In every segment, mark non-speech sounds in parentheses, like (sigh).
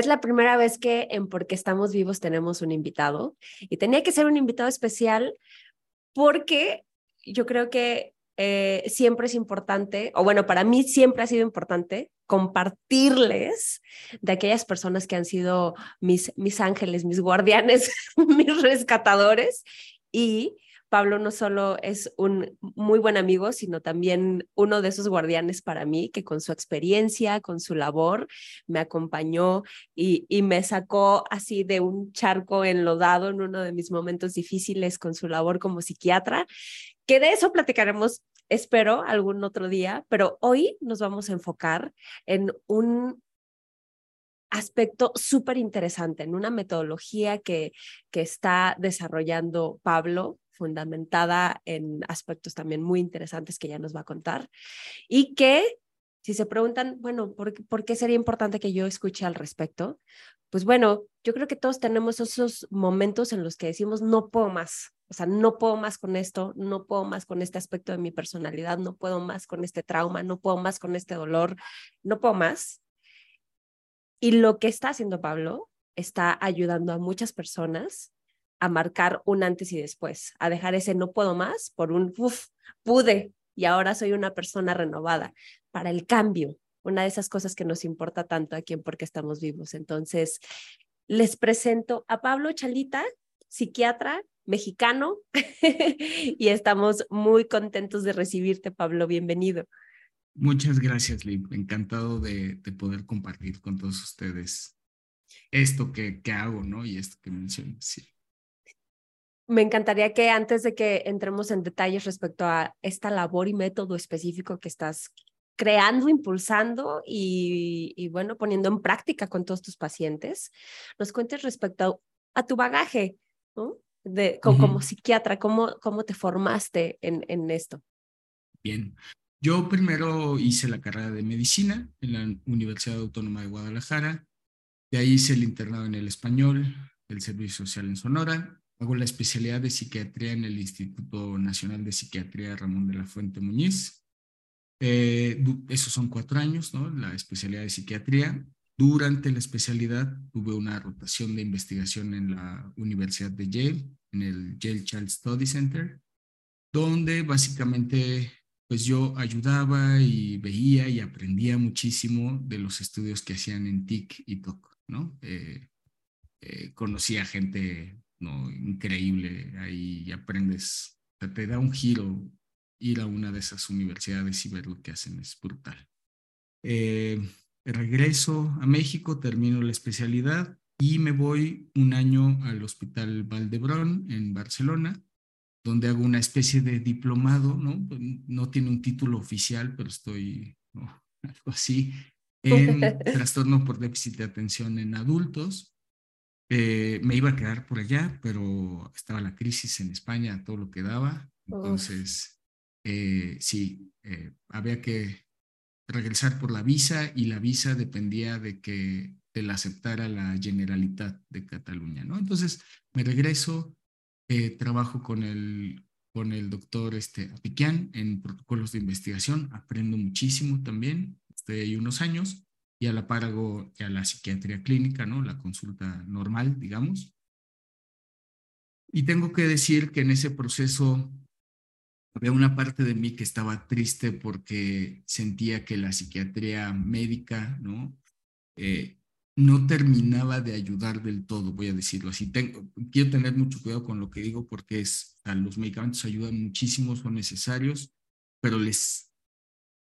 Es la primera vez que en Porque estamos vivos tenemos un invitado y tenía que ser un invitado especial porque yo creo que eh, siempre es importante, o bueno, para mí siempre ha sido importante compartirles de aquellas personas que han sido mis, mis ángeles, mis guardianes, (laughs) mis rescatadores y Pablo no solo es un muy buen amigo, sino también uno de esos guardianes para mí, que con su experiencia, con su labor, me acompañó y, me sacó así de un charco enlodado en uno de mis momentos difíciles con su labor como psiquiatra, que de eso platicaremos, espero, algún otro día, pero hoy nos vamos a enfocar en un aspecto súper interesante, en una metodología que, que está desarrollando Pablo fundamentada en aspectos también muy interesantes que ya nos va a contar y que si se preguntan, bueno, ¿por, ¿por qué sería importante que yo escuche al respecto? Pues bueno, yo creo que todos tenemos esos momentos en los que decimos, no puedo más, o sea, no puedo más con esto, no puedo más con este aspecto de mi personalidad, no puedo más con este trauma, no puedo más con este dolor, no puedo más. Y lo que está haciendo Pablo está ayudando a muchas personas a marcar un antes y después, a dejar ese no puedo más por un uf, pude y ahora soy una persona renovada para el cambio, una de esas cosas que nos importa tanto aquí en Porque estamos vivos. Entonces, les presento a Pablo Chalita, psiquiatra mexicano, (laughs) y estamos muy contentos de recibirte, Pablo. Bienvenido. Muchas gracias, Liv. Encantado de, de poder compartir con todos ustedes esto que, que hago, ¿no? Y esto que mencionas. Sí me encantaría que antes de que entremos en detalles respecto a esta labor y método específico que estás creando, impulsando y, bueno, poniendo en práctica con todos tus pacientes, nos cuentes respecto a, tu bagaje, ¿no? De, como psiquiatra, ¿cómo, ¿cómo te formaste en, en esto? Bien, yo primero hice la carrera de medicina en la Universidad Autónoma de Guadalajara, de ahí hice el internado en el español, el servicio social en Sonora, Hago la especialidad de psiquiatría en el Instituto Nacional de Psiquiatría Ramón de la Fuente Muñiz. Eh, esos son cuatro años, ¿no? La especialidad de psiquiatría. Durante la especialidad tuve una rotación de investigación en la Universidad de Yale, en el Yale Child Study Center, donde básicamente pues yo ayudaba y veía y aprendía muchísimo de los estudios que hacían en TIC y TOC, ¿no? Eh, eh, conocía gente ¿no? Increíble, ahí aprendes, te da un giro ir a una de esas universidades y ver lo que hacen, es brutal. Eh, regreso a México, termino la especialidad y me voy un año al Hospital Valdebrón en Barcelona, donde hago una especie de diplomado, ¿no? No tiene un título oficial, pero estoy, (laughs) algo así, en (laughs) trastorno por déficit de atención en adultos. Eh, me iba a quedar por allá, pero estaba la crisis en España, todo lo que daba. Entonces, eh, sí, eh, había que regresar por la visa y la visa dependía de que la aceptara la Generalitat de Cataluña, ¿no? Entonces, me regreso, trabajo con el, con el doctor este, Apiquian en protocolos de investigación, aprendo muchísimo también, estoy ahí unos años y a la par hago ya la psiquiatría clínica, ¿no? La consulta normal, digamos. Y tengo que decir que en ese proceso había una parte de mí que estaba triste porque sentía que la psiquiatría médica, ¿no? Eh, no terminaba de ayudar del todo, voy a decirlo así. Tengo, quiero tener mucho cuidado con lo que digo porque es, los medicamentos ayudan muchísimo, son necesarios, pero les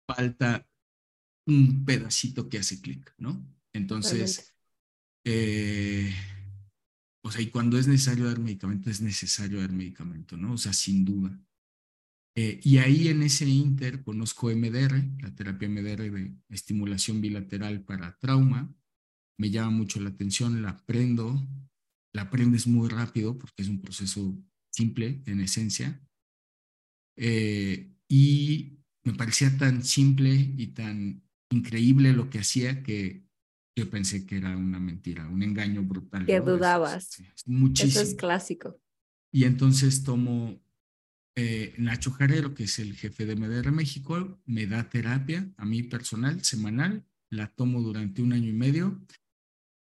falta un pedacito que hace clic, ¿no? Entonces, eh, o sea, y cuando es necesario dar medicamento, es necesario dar medicamento, ¿no? O sea, sin duda. Eh, y ahí en ese inter conozco MDR, la terapia MDR de estimulación bilateral para trauma. Me llama mucho la atención, la aprendo. La aprendes muy rápido porque es un proceso simple en esencia. Eh, y me parecía tan simple y tan increíble lo que hacía que yo pensé que era una mentira, un engaño brutal. Que dudabas. muchísimo. Eso es clásico. Y entonces tomo eh, Nacho Jarero, que es el jefe de MDR México, me da terapia a mí personal, semanal, la tomo durante un año y medio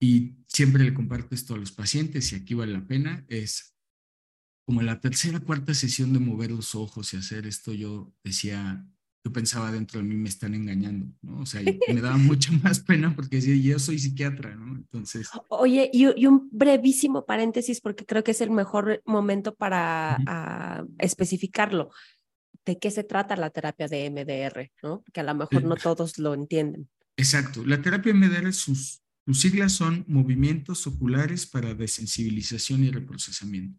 y siempre le comparto esto a los pacientes y aquí vale la pena, es como la tercera, cuarta sesión de mover los ojos y hacer esto, yo decía, yo pensaba dentro de mí me están engañando, ¿no? O sea, me daba mucha (laughs) más pena porque decía, yo soy psiquiatra, ¿no? Entonces... Oye, y, un brevísimo paréntesis porque creo que es el mejor momento para ah, especificarlo. ¿De qué se trata la terapia de MDR, ¿no? Que a lo mejor no todos lo entienden. Exacto. La terapia MDR, sus, sus siglas son movimientos oculares para desensibilización y reprocesamiento.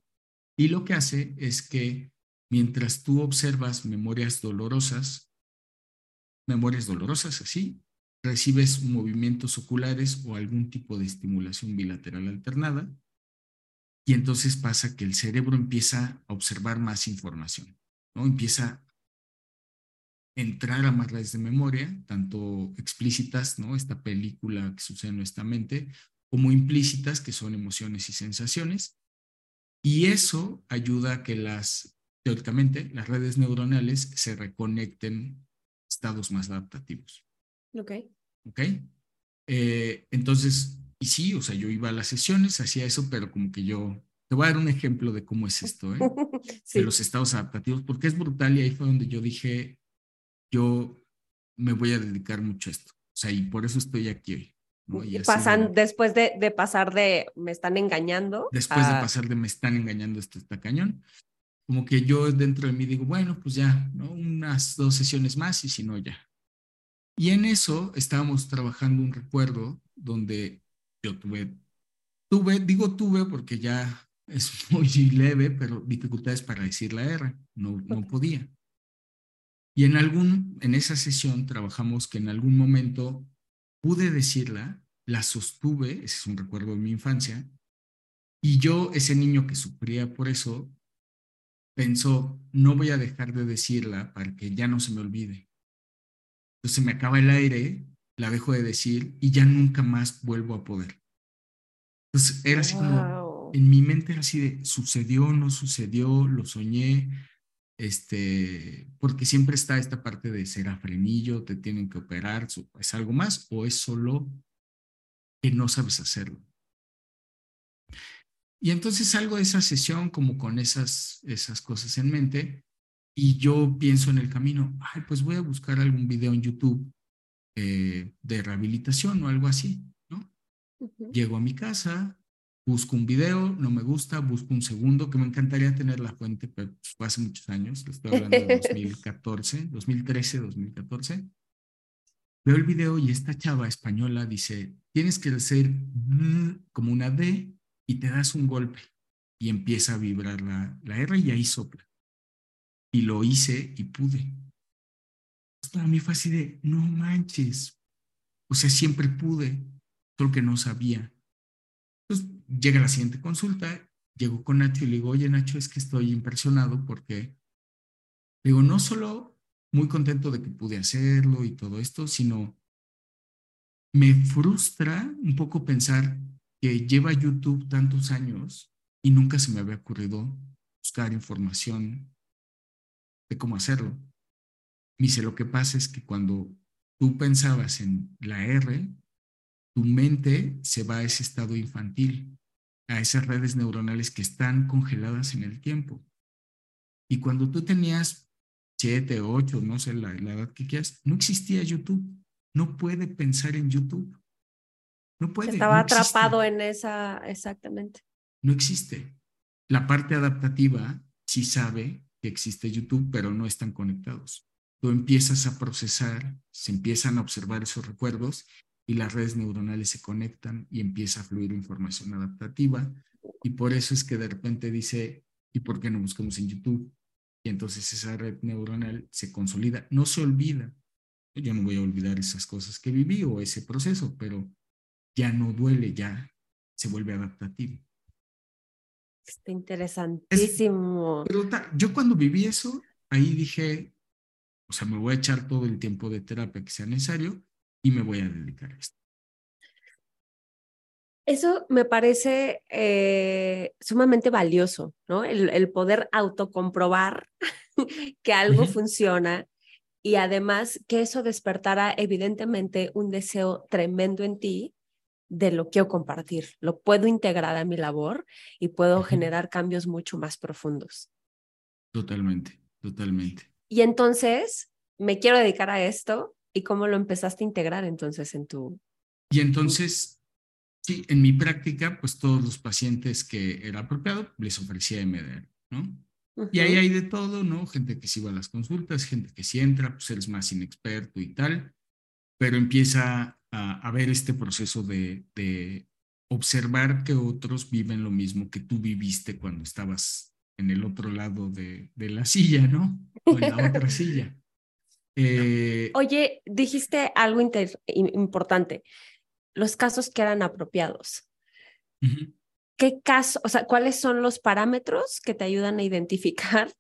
Y lo que hace es que mientras tú observas memorias dolorosas, memorias dolorosas así, recibes movimientos oculares o algún tipo de estimulación bilateral alternada, y entonces pasa que el cerebro empieza a observar más información, ¿no? Empieza a entrar a más redes de memoria, tanto explícitas, ¿no? Esta película que sucede en nuestra mente, como implícitas, que son emociones y sensaciones, y eso ayuda a que las, teóricamente, las redes neuronales se reconecten estados más adaptativos. Ok. Ok. Eh, entonces, y sí, o sea, yo iba a las sesiones, hacía eso, pero como que yo, te voy a dar un ejemplo de cómo es esto, ¿eh? (laughs) De los estados adaptativos, porque es brutal y ahí fue donde yo dije, yo me voy a dedicar mucho a esto. O sea, y por eso estoy aquí hoy. Pasan, después de, de, pasar de me están engañando. Después de pasar de me están engañando, esto está cañón. Como que yo dentro de mí digo, bueno, pues ya, ¿no? Unas dos sesiones más y si no, ya. Y en eso estábamos trabajando un recuerdo donde yo tuve, tuve, digo tuve porque ya es (laughs) muy leve, pero dificultades para decir la R, no, no podía. Y en algún, en esa sesión trabajamos que en algún momento pude decirla, la sostuve, ese es un recuerdo de mi infancia, y yo, ese niño que sufría por eso, pensó, no voy a dejar de decirla para que ya no se me olvide. Entonces me acaba el aire, la dejo de decir y ya nunca más vuelvo a poder. Entonces era así como, en mi mente era así de, sucedió, no sucedió, lo soñé, este, porque siempre está esta parte de ser frenillo, te tienen que operar, es algo más o es solo que no sabes hacerlo. Y entonces salgo de esa sesión como con esas, esas cosas en mente y yo pienso en el camino, ay, pues voy a buscar algún video en YouTube eh, de rehabilitación o algo así, ¿no? Llego a mi casa, busco un video, no me gusta, busco un segundo, que me encantaría tener la fuente, pero fue hace muchos años, estoy hablando de 2014, 2013, 2014. Veo el video y esta chava española dice, tienes que hacer como una D y te das un golpe y empieza a vibrar la, la R y ahí sopla. Y lo hice y pude. Para mí fue así de, no manches. O sea, siempre pude, solo que no sabía. Entonces, llega la siguiente consulta, llego con Nacho y le digo, oye Nacho, es que estoy impresionado porque, digo, no solo muy contento de que pude hacerlo y todo esto, sino me frustra un poco pensar que lleva YouTube tantos años y nunca se me había ocurrido buscar información de cómo hacerlo. Dice, lo que pasa es que cuando tú pensabas en la R, tu mente se va a ese estado infantil a esas redes neuronales que están congeladas en el tiempo. Y cuando tú tenías siete, ocho, no sé la, edad que quieras, no existía YouTube. No puede pensar en YouTube. No puede. Estaba atrapado en esa, exactamente. No existe. La parte adaptativa sí sabe que existe YouTube, pero no están conectados. Tú empiezas a procesar, se empiezan a observar esos recuerdos y las redes neuronales se conectan y empieza a fluir información adaptativa. Y por eso es que de repente dice, ¿y por qué no buscamos en YouTube? Y entonces esa red neuronal se consolida, no se olvida. Yo no voy a olvidar esas cosas que viví o ese proceso, pero ya no duele, ya se vuelve adaptativo. Está interesantísimo. pero yo cuando viví eso, ahí dije, o sea, me voy a echar todo el tiempo de terapia que sea necesario y me voy a dedicar a esto. Eso me parece eh, sumamente valioso, ¿no? El, poder autocomprobar (laughs) que algo funciona y además que eso despertara evidentemente un deseo tremendo en ti de lo quiero compartir, lo puedo integrar a mi labor y puedo generar cambios mucho más profundos. Totalmente, totalmente. Y entonces, me quiero dedicar a esto y cómo lo empezaste a integrar entonces en tu... Y entonces, sí, en mi práctica, pues todos los pacientes que era apropiado, les ofrecía MDR, ¿no? Y ahí hay de todo, ¿no? Gente que sí va a las consultas, gente que sí entra, pues eres más inexperto y tal, pero empieza a, ver este proceso de, de, observar que otros viven lo mismo que tú viviste cuando estabas en el otro lado de, de la silla, ¿no? O en la otra (laughs) silla. Eh, Oye, dijiste algo importante, los casos que eran apropiados. ¿Qué caso, o sea, cuáles son los parámetros que te ayudan a identificar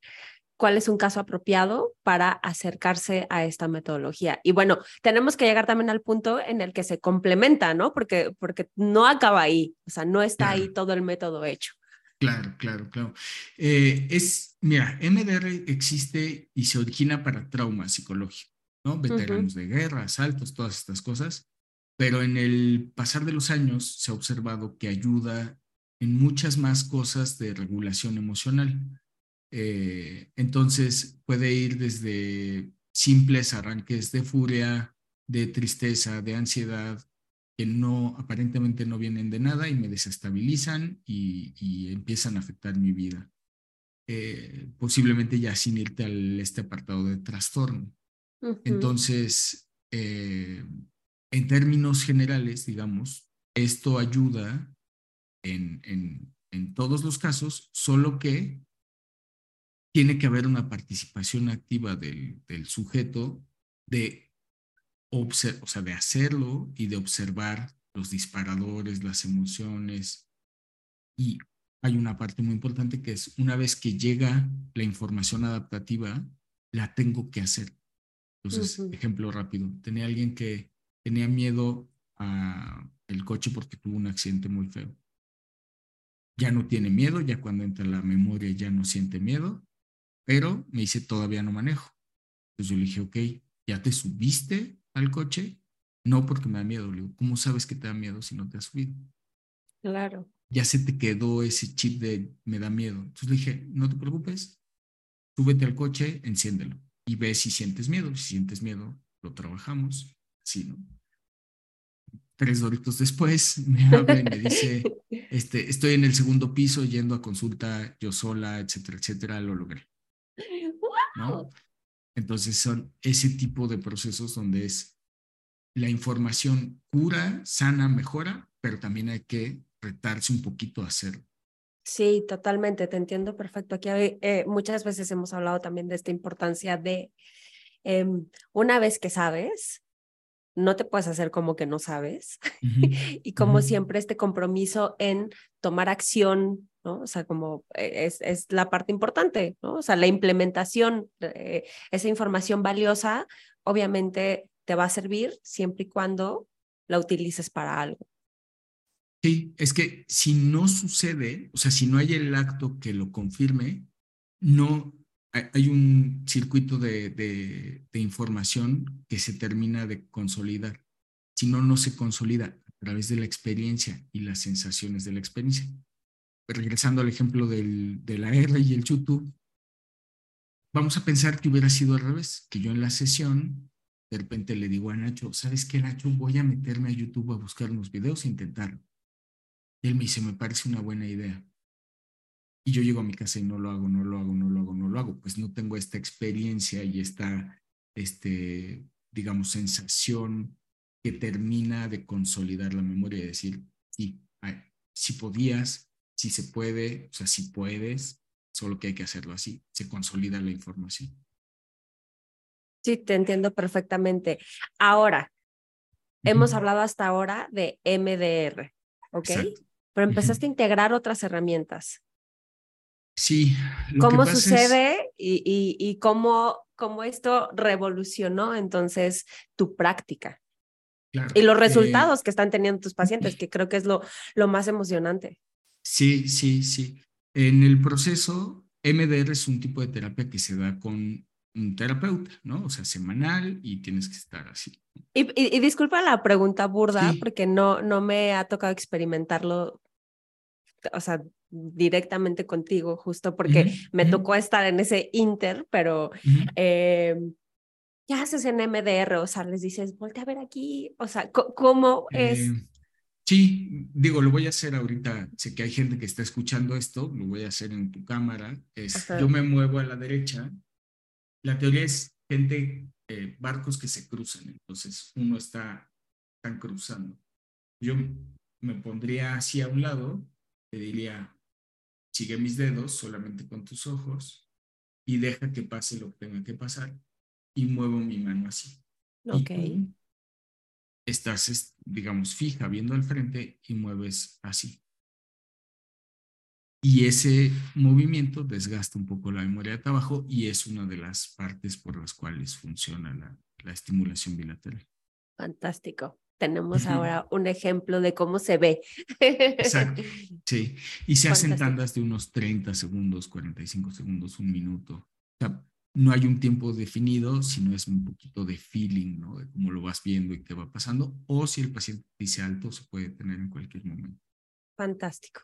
cuál es un caso apropiado para acercarse a esta metodología? Y bueno, tenemos que llegar también al punto en el que se complementa, ¿no? Porque, porque no acaba ahí, o sea, no está ahí todo el método hecho. Claro, claro, claro. Eh, es, mira, MDR existe y se origina para trauma psicológico, ¿no? Veteranos de guerra, asaltos, todas estas cosas. Pero en el pasar de los años se ha observado que ayuda en muchas más cosas de regulación emocional. Eh, entonces puede ir desde simples arranques de furia, de tristeza, de ansiedad, que no aparentemente no vienen de nada y me desestabilizan y, empiezan a afectar mi vida. Eh, posiblemente ya sin irte al este apartado de trastorno. Entonces, eh, en términos generales, digamos, esto ayuda en, en, en todos los casos, solo que tiene que haber una participación activa del, del sujeto de o sea, de hacerlo y de observar los disparadores, las emociones. Y hay una parte muy importante que es una vez que llega la información adaptativa, la tengo que hacer. Entonces, ejemplo rápido, tenía alguien que tenía miedo a el coche porque tuvo un accidente muy feo. Ya no tiene miedo, ya cuando entra la memoria ya no siente miedo, pero me dice todavía no manejo. Entonces yo le dije, ok, ya te subiste al coche? No, porque me da miedo. Le digo, ¿cómo sabes que te da miedo si no te has subido? Claro. Ya se te quedó ese chip de me da miedo. Entonces le dije, no te preocupes, súbete al coche, enciéndelo y ve si sientes miedo. Si sientes miedo, lo trabajamos. Así, ¿no? Tres doritos después me (laughs) habla y me dice, (laughs) este, estoy en el segundo piso yendo a consulta yo sola, etcétera, etcétera, lo logré. ¿No? Entonces son ese tipo de procesos donde es la información cura, sana, mejora, pero también hay que retarse un poquito a hacerlo. Sí, totalmente, te entiendo perfecto. Aquí eh, muchas veces hemos hablado también de esta importancia de em, una vez que sabes, no te puedes hacer como que no sabes. (laughs) y como siempre, este compromiso en tomar acción ¿no? O sea, como eh, es, es la parte importante, ¿no? O sea, la implementación, de esa información valiosa, obviamente te va a servir siempre y cuando la utilices para algo. Sí, es que si no sucede, o sea, si no hay el acto que lo confirme, no hay un circuito de, de información que se termina de consolidar. Si no, no se consolida a través de la experiencia y las sensaciones de la experiencia regresando al ejemplo de la R y el YouTube, vamos a pensar que hubiera sido al revés, que yo en la sesión de repente le digo a Nacho, ¿sabes qué, Nacho? Voy a meterme a YouTube a buscar unos videos e intentarlo. Y él me dice, me parece una buena idea. Y yo llego a mi casa y no lo hago, no lo hago, no lo hago, no lo hago. Pues no tengo esta experiencia y esta, este, digamos, sensación que termina de consolidar la memoria y decir, sí, si podías, si se puede, o sea, si puedes, solo que hay que hacerlo así, se consolida la información. Sí, te entiendo perfectamente. Ahora, hemos hablado hasta ahora de MDR, ¿ok? Pero empezaste a integrar otras herramientas. Sí. ¿Cómo sucede y, y, y cómo, cómo, esto revolucionó entonces tu práctica? Claro, y los eh, resultados que están teniendo tus pacientes, que creo que es lo, lo más emocionante. Sí, sí, sí. En el proceso, MDR es un tipo de terapia que se da con un terapeuta, ¿no? O sea, semanal y tienes que estar así. Y, disculpa la pregunta burda, porque no, no me ha tocado experimentarlo, o sea, directamente contigo, justo porque me tocó estar en ese inter, pero em, ¿qué haces en MDR? O sea, les dices, volte a ver aquí, o sea, ¿cómo es? Eh, sí, digo, lo voy a hacer ahorita, sé que hay gente que está escuchando esto, lo voy a hacer en tu cámara, es, yo me muevo a la derecha, la teoría es gente, eh, barcos que se cruzan, entonces uno está, están cruzando. Yo me pondría así a un lado, te diría, sigue mis dedos solamente con tus ojos y deja que pase lo que tenga que pasar y muevo mi mano así. Ok. Estás, digamos, fija viendo al frente y mueves así. Y ese movimiento desgasta un poco la memoria de trabajo y es una de las partes por las cuales funciona la, la estimulación bilateral. Fantástico tenemos ahora un ejemplo de cómo se ve. Exacto, (laughs) sí. Y se hacen tandas de unos 30 segundos, 45 segundos, un minuto. O sea, no hay un tiempo definido, sino es un poquito de feeling, ¿no? De cómo lo vas viendo y qué va pasando. O si el paciente dice alto, se puede tener en cualquier momento. Fantástico.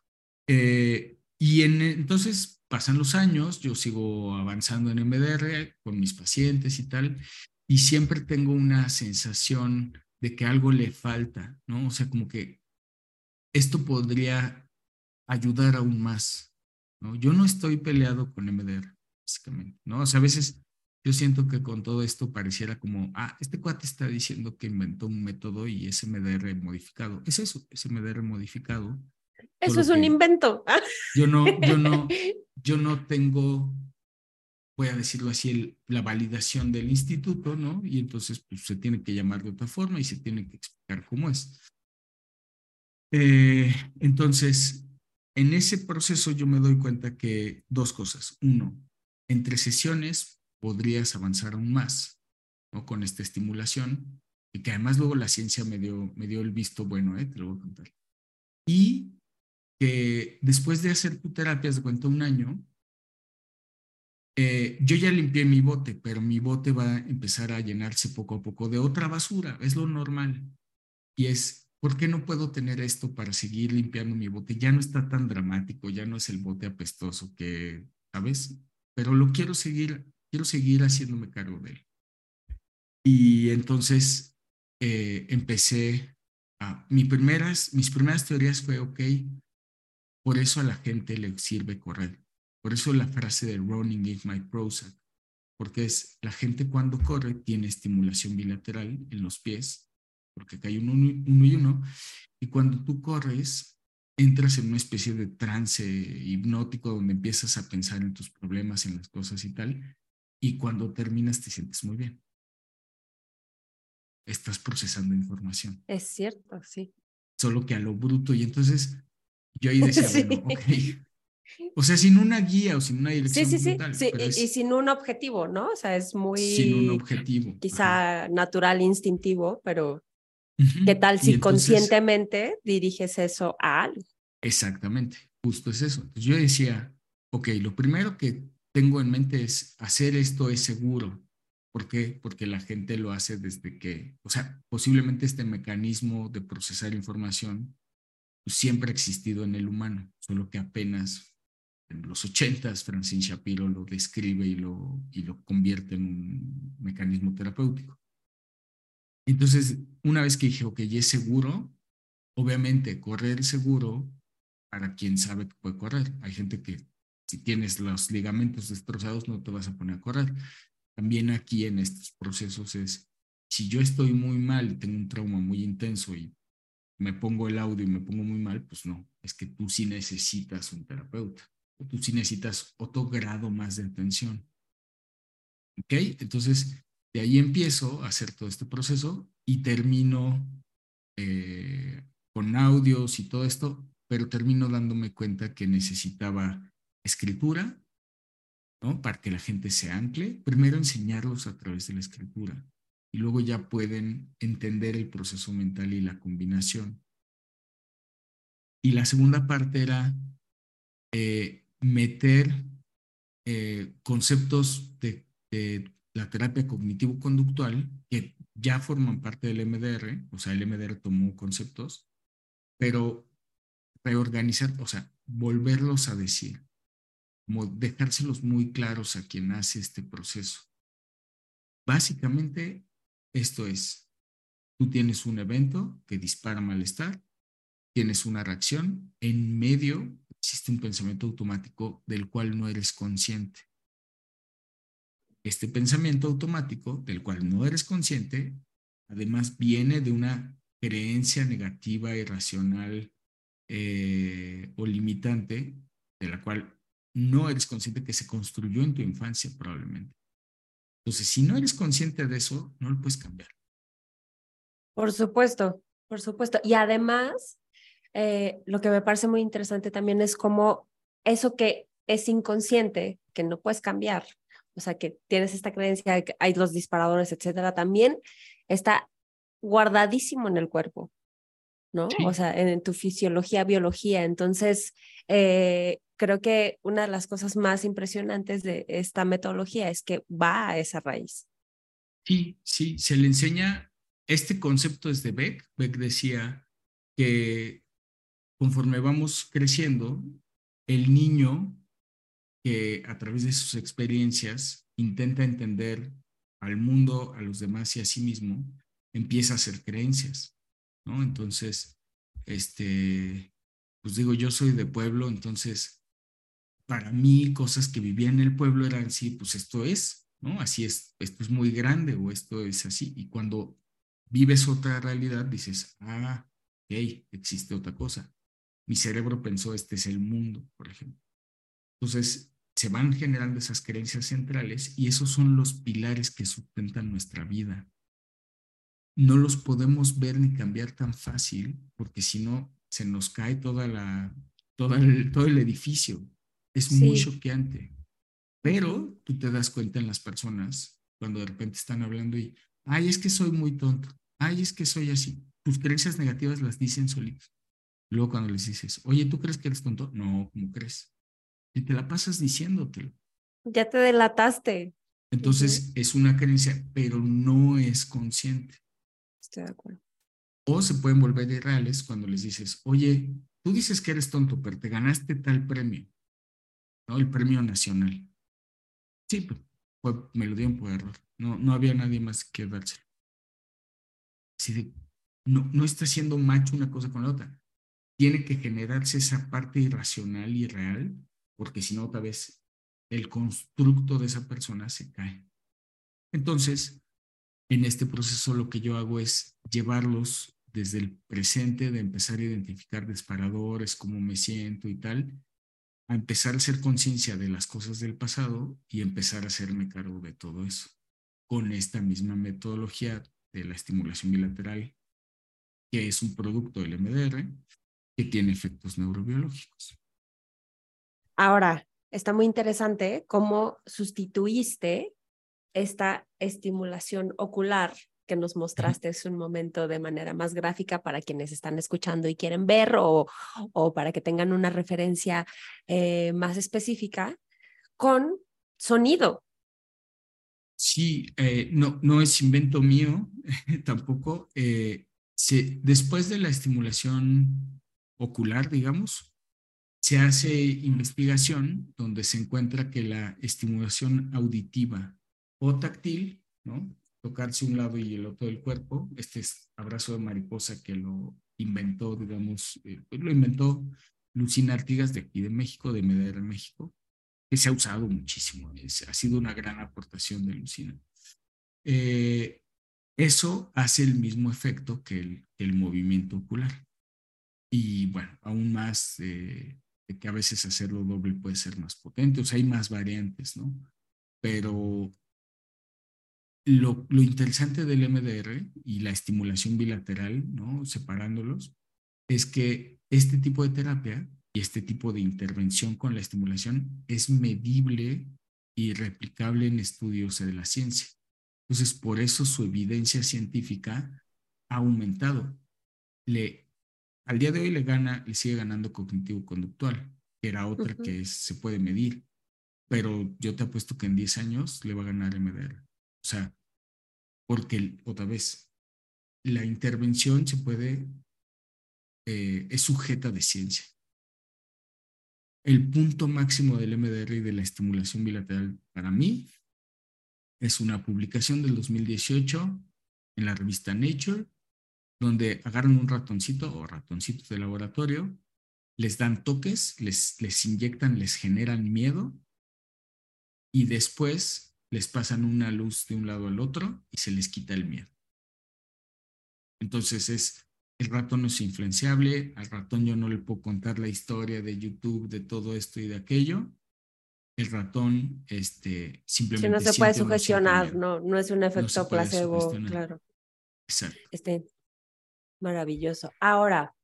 Eh, y en, entonces pasan los años, yo sigo avanzando en MDR con mis pacientes y tal, y siempre tengo una sensación de que algo le falta, ¿no? O sea, como que esto podría ayudar aún más, ¿no? Yo no estoy peleado con MDR, básicamente, ¿no? O sea, a veces yo siento que con todo esto pareciera como, ah, este cuate está diciendo que inventó un método y es MDR modificado. Es eso, es MDR modificado. Eso es un invento. (laughs) Yo no, yo no, yo no tengo voy a decirlo así, la validación del instituto, ¿no? Y entonces pues, se tiene que llamar de otra forma y se tiene que explicar cómo es. Eh, entonces, en ese proceso yo me doy cuenta que dos cosas. Uno, entre sesiones podrías avanzar aún más, ¿no? Con esta estimulación, y que además luego la ciencia me dio, me dio el visto bueno, ¿eh? Te lo voy a contar. Y que después de hacer tu terapia, de cuenta un año, eh, yo ya limpié mi bote, pero mi bote va a empezar a llenarse poco a poco de otra basura, es lo normal. Y es, ¿por qué no puedo tener esto para seguir limpiando mi bote? Ya no está tan dramático, ya no es el bote apestoso que, ¿sabes? Pero lo quiero seguir, quiero seguir haciéndome cargo de él. Y entonces eh, empecé a, mi primeras, mis primeras teorías fue, ok, por eso a la gente le sirve correr por eso la frase de running is my Prozac, porque es la gente cuando corre tiene estimulación bilateral en los pies, porque cae uno, uno y uno, y cuando tú corres entras en una especie de trance hipnótico donde empiezas a pensar en tus problemas, en las cosas y tal, y cuando terminas te sientes muy bien. Estás procesando información. Es cierto, sí. Solo que a lo bruto, y entonces yo ahí (laughs) decía, bueno, ok, o sea, sin una guía o sin una dirección. Sí, sí, sí. y, sin un objetivo, ¿no? O sea, es muy. Sin un objetivo. Quizá natural, instintivo, pero ¿qué tal si conscientemente diriges eso a algo? Exactamente, justo es eso. yo decía, ok, lo primero que tengo en mente es hacer esto es seguro. ¿Por qué? Porque la gente lo hace desde que, o sea, posiblemente este mecanismo de procesar información pues, siempre ha existido en el humano, solo que apenas en los ochentas, Francine Shapiro lo describe y lo, y lo convierte en un mecanismo terapéutico. Entonces, una vez que dije, ok, ya es seguro, obviamente correr seguro para quien sabe que puede correr. Hay gente que si tienes los ligamentos destrozados no te vas a poner a correr. También aquí en estos procesos es, si yo estoy muy mal y tengo un trauma muy intenso y me pongo el audio y me pongo muy mal, pues no, es que tú sí necesitas un terapeuta tú sí necesitas otro grado más de atención. ¿Ok? Entonces, de ahí empiezo a hacer todo este proceso y termino eh, con audios y todo esto, pero termino dándome cuenta que necesitaba escritura, ¿no? Para que la gente se ancle. Primero enseñarlos a través de la escritura y luego ya pueden entender el proceso mental y la combinación. Y la segunda parte era eh, meter eh, conceptos de, de la terapia cognitivo-conductual, que ya forman parte del MDR, o sea, el MDR tomó conceptos, pero reorganizar, o sea, volverlos a decir, dejárselos muy claros a quien hace este proceso. Básicamente, esto es, tú tienes un evento que dispara malestar, tienes una reacción, en medio existe un pensamiento automático del cual no eres consciente. Este pensamiento automático del cual no eres consciente, además viene de una creencia negativa, irracional eh, o limitante, de la cual no eres consciente que se construyó en tu infancia probablemente. Entonces, si no eres consciente de eso, no lo puedes cambiar. Por supuesto, por supuesto. Y además, eh, lo que me parece muy interesante también es cómo eso que es inconsciente, que no puedes cambiar, o sea, que tienes esta creencia de que hay los disparadores, etcétera, también está guardadísimo en el cuerpo, ¿no? O sea, en, tu fisiología, biología. Entonces, eh, creo que una de las cosas más impresionantes de esta metodología es que va a esa raíz. Sí, sí, se le enseña, este concepto es de Beck. Beck decía que conforme vamos creciendo, el niño que a través de sus experiencias intenta entender al mundo, a los demás y a sí mismo, empieza a hacer creencias, ¿no? Entonces, este, pues digo, yo soy de pueblo, entonces, para mí, cosas que vivía en el pueblo eran, sí, pues esto es, ¿no? Así es, esto es muy grande o esto es así. Y cuando vives otra realidad, dices, ah, ok, existe otra cosa. Mi cerebro pensó, este es el mundo, por ejemplo. Entonces, se van generando esas creencias centrales y esos son los pilares que sustentan nuestra vida. No los podemos ver ni cambiar tan fácil porque si no se nos cae toda la, todo el edificio. Es muy choqueante. Pero tú te das cuenta en las personas cuando de repente están hablando y, ay, es que soy muy tonto, ay, es que soy así. Tus creencias negativas las dicen solitos. Luego cuando les dices, oye, ¿tú crees que eres tonto? No, ¿cómo crees? Y te la pasas diciéndotelo. Ya te delataste. Entonces es una creencia, pero no es consciente. Estoy de acuerdo. O se pueden volver irreales cuando les dices, oye, tú dices que eres tonto, pero te ganaste tal premio, ¿no? El premio nacional. Sí, pues, me lo dieron por error. No, no había nadie más que dárselo. no, no está siendo macho una cosa con la otra. Tiene que generarse esa parte irracional y real porque si no, otra vez el constructo de esa persona se cae. Entonces, en este proceso lo que yo hago es llevarlos desde el presente, de empezar a identificar disparadores, cómo me siento y tal, a empezar a hacer conciencia de las cosas del pasado y empezar a hacerme cargo de todo eso, con esta misma metodología de la estimulación bilateral, que es un producto del MDR, que tiene efectos neurobiológicos. Ahora, está muy interesante cómo sustituiste esta estimulación ocular que nos mostraste hace un momento de manera más gráfica para quienes están escuchando y quieren ver o, o para que tengan una referencia eh, más específica con sonido. Sí, eh, no, no es invento mío (laughs) tampoco. Eh, después de la estimulación ocular, digamos, se hace investigación donde se encuentra que la estimulación auditiva o táctil, ¿no? tocarse un lado y el otro del cuerpo, este es abrazo de mariposa que lo inventó, digamos, eh, lo inventó Lucina Artigas de aquí de México, de Medellín, México, que se ha usado muchísimo, ha sido una gran aportación de Lucina. Eh, eso hace el mismo efecto que el, el movimiento ocular. Y bueno, aún más eh, de que a veces hacerlo doble puede ser más potente, o sea, hay más variantes, ¿no? Pero lo, lo interesante del MDR y la estimulación bilateral, ¿no? Separándolos, es que este tipo de terapia y este tipo de intervención con la estimulación es medible y replicable en estudios de la ciencia. Entonces, por eso su evidencia científica ha aumentado. Le al día de hoy le gana, le sigue ganando cognitivo-conductual, que era otra que se puede medir. pero yo te apuesto que en 10 años le va a ganar MDR. O sea, porque otra vez, la intervención se puede, eh, es sujeta de ciencia. El punto máximo del MDR y de la estimulación bilateral para mí es una publicación del 2018 en la revista Nature, donde agarran un ratoncito o ratoncitos de laboratorio, les dan toques, les, les inyectan, les generan miedo y después les pasan una luz de un lado al otro y se les quita el miedo. Entonces es, el ratón no es influenciable, al ratón yo no le puedo contar la historia de YouTube, de todo esto y de aquello. El ratón este, simplemente... no se puede sugestionar, no, no, es un efecto placebo, claro. Exacto. Este, maravilloso. Ahora,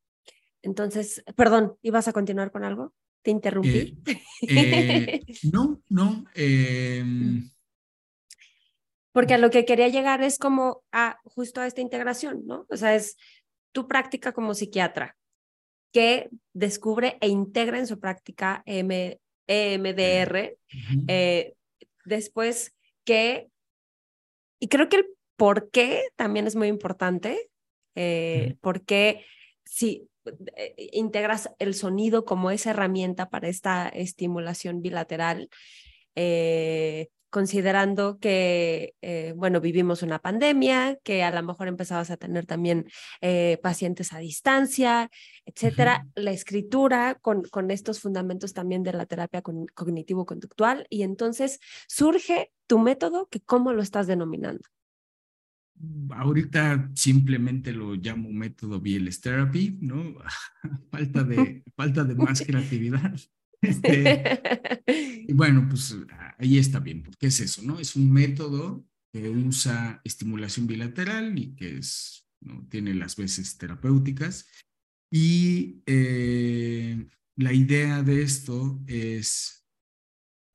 entonces, perdón, ¿ibas a continuar con algo? ¿Te interrumpí? Eh, eh, no, no. Em, porque a lo que quería llegar es como a justo a esta integración, ¿no? O sea, es tu práctica como psiquiatra que descubre e integra en su práctica EMDR, eh, después que, y creo que el por qué también es muy importante, eh, porque si eh, integras el sonido como esa herramienta para esta estimulación bilateral, eh, considerando que, eh, bueno, vivimos una pandemia, que a lo mejor empezabas a tener también eh, pacientes a distancia, etcétera, la escritura con, con estos fundamentos también de la terapia cognitivo-conductual, y entonces surge tu método, que cómo lo estás denominando. Ahorita simplemente lo llamo método BLS Therapy, ¿no? (laughs) falta, de, falta de más creatividad. (laughs) Este, y bueno, pues ahí está bien, porque es eso, ¿no? Es un método que usa estimulación bilateral y que es, ¿no? tiene las veces terapéuticas. Y eh, la idea de esto es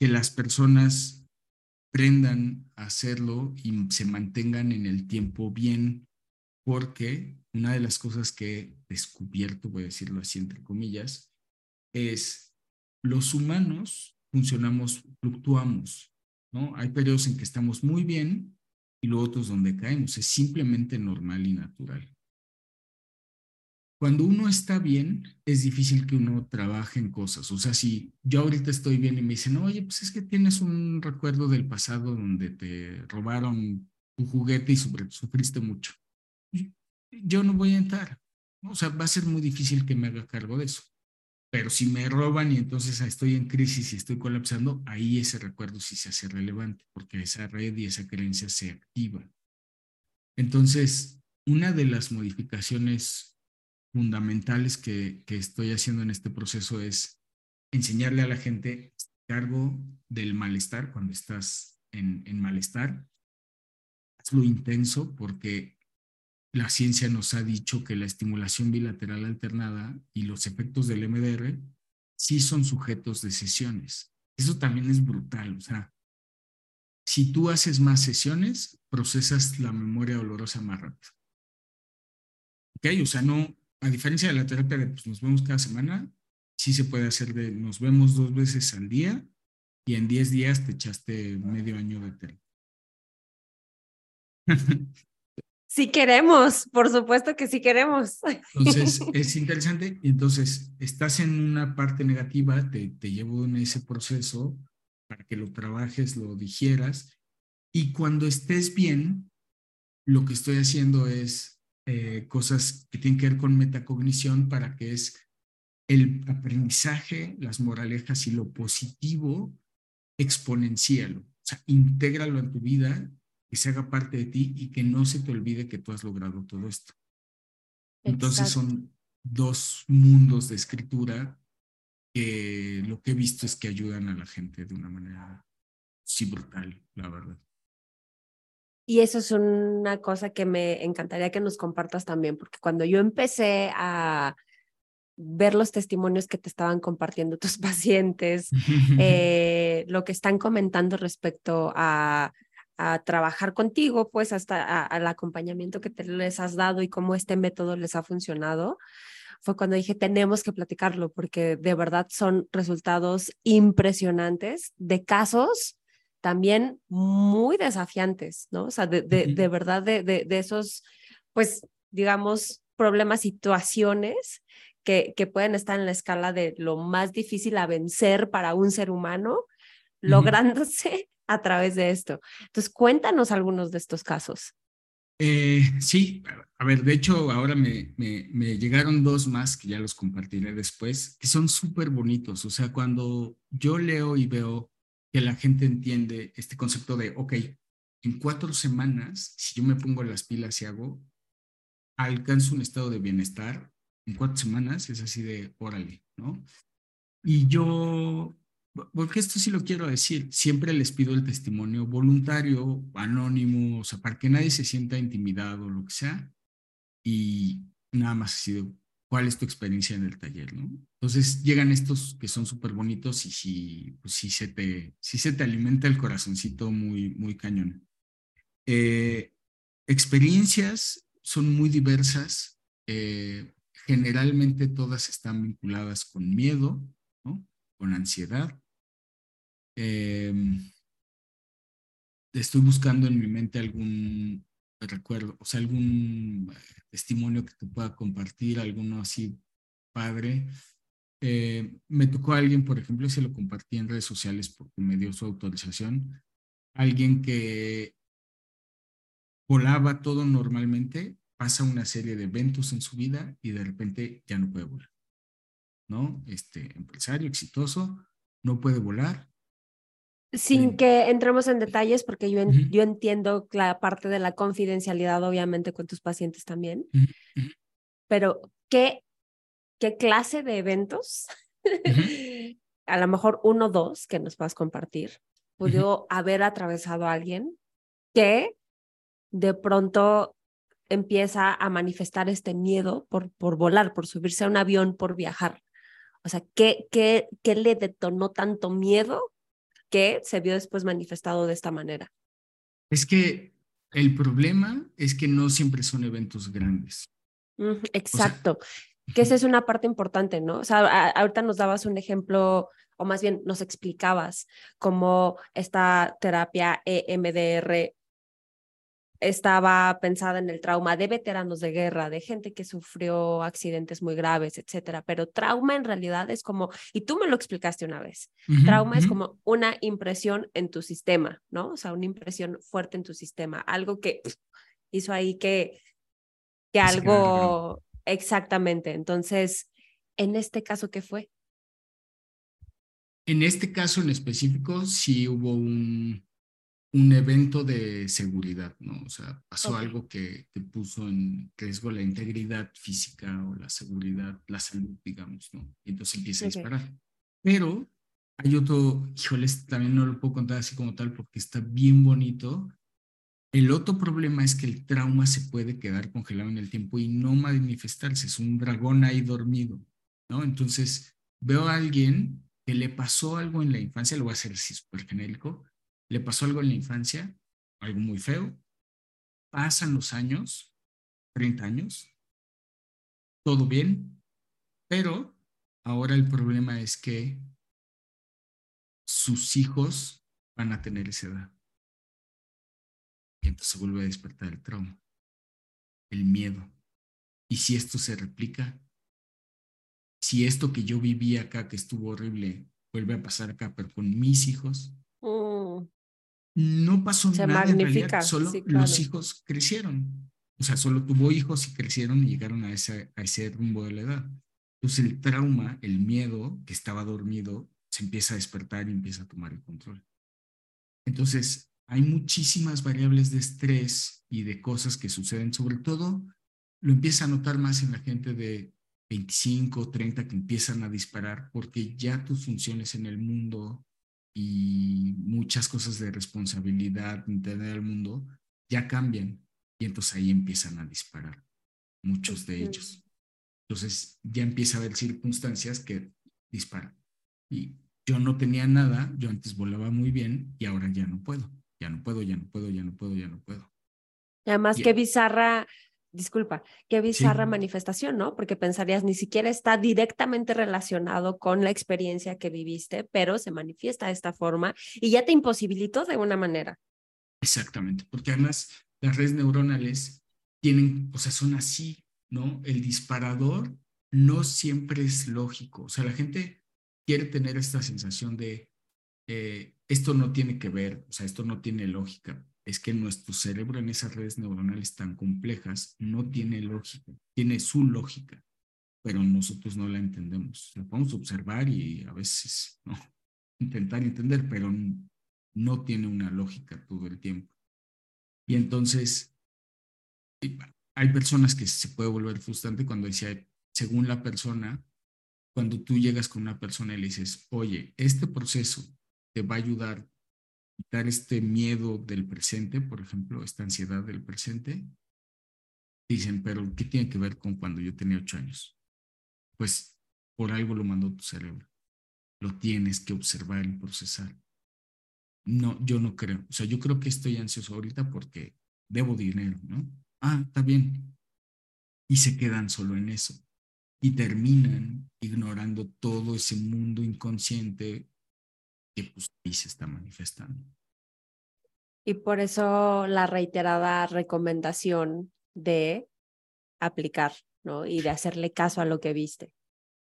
que las personas aprendan a hacerlo y se mantengan en el tiempo bien, porque una de las cosas que he descubierto, voy a decirlo así entre comillas, es los humanos funcionamos, fluctuamos, ¿no? Hay periodos en que estamos muy bien y luego otros donde caemos. Es simplemente normal y natural. Cuando uno está bien, es difícil que uno trabaje en cosas. O sea, si yo ahorita estoy bien y me dicen, oye, pues es que tienes un recuerdo del pasado donde te robaron tu juguete y sufriste mucho. Yo no voy a entrar. O sea, va a ser muy difícil que me haga cargo de eso. Pero si me roban y entonces estoy en crisis y estoy colapsando, ahí ese recuerdo sí se hace relevante, porque esa red y esa creencia se activa. Entonces, una de las modificaciones fundamentales que, estoy haciendo en este proceso es enseñarle a la gente cargo del malestar cuando estás en, en malestar. Hazlo intenso porque la ciencia nos ha dicho que la estimulación bilateral alternada y los efectos del MDR sí son sujetos de sesiones. Eso también es brutal. O sea, si tú haces más sesiones, procesas la memoria dolorosa más rápido. ¿Ok? O sea, no, a diferencia de la terapia de pues, nos vemos cada semana, sí se puede hacer de nos vemos dos veces al día y en 10 días te echaste medio año de terapia. (laughs) Si queremos, por supuesto que sí queremos. Entonces, (laughs) es interesante. Entonces, estás en una parte negativa, te, te llevo en ese proceso para que lo trabajes, lo digieras. Y cuando estés bien, lo que estoy haciendo es eh, cosas que tienen que ver con metacognición para que es el aprendizaje, las moralejas y lo positivo, exponencialo. O sea, intégralo en tu vida que se haga parte de ti y que no se te olvide que tú has logrado todo esto. Entonces son dos mundos de escritura que lo que he visto es que ayudan a la gente de una manera sí brutal, la verdad. Y eso es una cosa que me encantaría que nos compartas también, porque cuando yo empecé a ver los testimonios que te estaban compartiendo (laughs) tus pacientes, (laughs) eh, lo que están comentando respecto a a trabajar contigo, pues hasta al acompañamiento que te les has dado y cómo este método les ha funcionado, fue cuando dije, tenemos que platicarlo, porque de verdad son resultados impresionantes de casos también muy desafiantes, ¿no? O sea, de, de, de verdad, de, de, esos, pues, digamos, problemas, situaciones que, que pueden estar en la escala de lo más difícil a vencer para un ser humano, lográndose (laughs) a través de esto. Entonces, cuéntanos algunos de estos casos. Eh, sí, a ver, de hecho ahora me, me, me, llegaron dos más que ya los compartiré después, que son súper bonitos. O sea, cuando yo leo y veo que la gente entiende este concepto de, ok, en cuatro semanas, si yo me pongo las pilas y hago, alcanzo un estado de bienestar, en cuatro semanas es así de, órale, ¿no? Y yo porque esto sí lo quiero decir, siempre les pido el testimonio voluntario, anónimo, o sea, para que nadie se sienta intimidado o lo que sea, y nada más ha sido, ¿cuál es tu experiencia en el taller? ¿no? Entonces llegan estos que son súper bonitos y sí, pues sí, se te, sí se te alimenta el corazoncito muy, muy cañón. Eh, experiencias son muy diversas, eh, generalmente todas están vinculadas con miedo, ¿no? con ansiedad, Em, estoy buscando en mi mente algún recuerdo, o sea, algún eh, testimonio que te pueda compartir, alguno así padre. Eh, me tocó a alguien, por ejemplo, y se lo compartí en redes sociales porque me dio su autorización, alguien que volaba todo normalmente, pasa una serie de eventos en su vida y de repente ya no puede volar. ¿No? Este empresario exitoso, no puede volar, sin que entremos en detalles, porque yo, yo entiendo la parte de la confidencialidad, obviamente, con tus pacientes también, pero ¿qué, ¿qué clase de eventos? (laughs) a lo mejor uno o dos que nos puedas compartir, pudo haber atravesado a alguien que de pronto empieza a manifestar este miedo por, por volar, por subirse a un avión, por viajar. O sea, ¿qué, qué, qué le detonó tanto miedo que se vio después manifestado de esta manera. Es que el problema es que no siempre son eventos grandes. exacto. que esa es una parte importante, ¿no? O sea, ahorita nos dabas un ejemplo, o más bien nos explicabas cómo esta terapia EMDR estaba pensada en el trauma de veteranos de guerra, de gente que sufrió accidentes muy graves, etcétera. Pero trauma en realidad es como, y tú me lo explicaste una vez, trauma es como una impresión en tu sistema, ¿no? O sea, una impresión fuerte en tu sistema, algo que hizo ahí que, que algo, exactamente. Entonces, en este caso, ¿qué fue? En este caso en específico, sí hubo un, un evento de seguridad, ¿no? O sea, pasó algo que, te puso en riesgo la integridad física o la seguridad, la salud, digamos, ¿no? Y entonces empieza a disparar. Pero hay otro, híjoles, también no lo puedo contar así como tal porque está bien bonito. El otro problema es que el trauma se puede quedar congelado en el tiempo y no manifestarse. Es un dragón ahí dormido, ¿no? Entonces, veo a alguien que le pasó algo en la infancia, lo voy a hacer así súper genérico, le pasó algo en la infancia, algo muy feo, pasan los años, 30 años, todo bien, pero ahora el problema es que sus hijos van a tener esa edad. Y entonces vuelve a despertar el trauma, el miedo. Y si esto se replica, si esto que yo viví acá, que estuvo horrible, vuelve a pasar acá, pero con mis hijos, no pasó nada en realidad, solo los hijos crecieron. O sea, solo tuvo hijos y crecieron y llegaron a ese, a ese rumbo de la edad. Entonces el trauma, el miedo que estaba dormido, se empieza a despertar y empieza a tomar el control. Entonces, hay muchísimas variables de estrés y de cosas que suceden, sobre todo lo empieza a notar más en la gente de 25, 30 que empiezan a disparar porque ya tus funciones en el mundo y muchas cosas de responsabilidad interna del mundo ya cambian y entonces ahí empiezan a disparar muchos de ellos. Entonces ya empieza a haber circunstancias que disparan. Y yo no tenía nada, yo antes volaba muy bien y ahora ya no puedo, ya no puedo, ya no puedo, ya no puedo, ya no puedo. además, qué bizarra disculpa, qué bizarra manifestación, ¿no? Porque pensarías ni siquiera está directamente relacionado con la experiencia que viviste, pero se manifiesta de esta forma y ya te imposibilitó de una manera. Exactamente, porque además las redes neuronales tienen, o sea, son así, ¿no? El disparador no siempre es lógico, o sea, la gente quiere tener esta sensación de eh, esto no tiene que ver, o sea, esto no tiene lógica, es que nuestro cerebro en esas redes neuronales tan complejas no tiene lógica, tiene su lógica, pero nosotros no la entendemos. La podemos observar y a veces ¿no? (laughs) intentar entender, pero no tiene una lógica todo el tiempo. Y entonces hay personas que se puede volver frustrante cuando dice, según la persona, cuando tú llegas con una persona y le dices, oye, este proceso te va a ayudar quitar este miedo del presente, por ejemplo, esta ansiedad del presente, dicen, pero ¿qué tiene que ver con cuando yo tenía ocho años? Pues por algo lo mandó tu cerebro. Lo tienes que observar y procesar. No, yo no creo. O sea, yo creo que estoy ansioso ahorita porque debo dinero, ¿no? Ah, está bien. Y se quedan solo en eso. Y terminan ignorando todo ese mundo inconsciente que pues ahí se está manifestando. Y por eso la reiterada recomendación de aplicar, ¿no? Y de hacerle caso a lo que viste.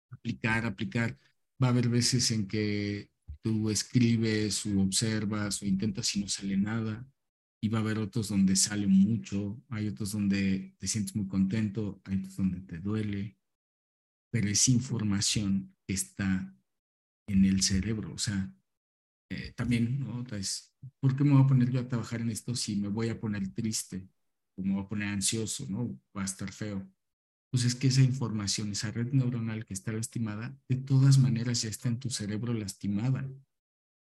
Aplicar, aplicar. Va a haber veces en que tú escribes o observas o intentas y no sale nada. Y va a haber otros donde sale mucho, hay otros donde te sientes muy contento, hay otros donde te duele, pero es información que está en el cerebro. O sea, eh, también, ¿no? Entonces, ¿por qué me voy a poner yo a trabajar en esto si me voy a poner triste o me voy a poner ansioso, ¿no? Va a estar feo. Pues es que esa información, esa red neuronal que está lastimada, de todas maneras ya está en tu cerebro lastimada.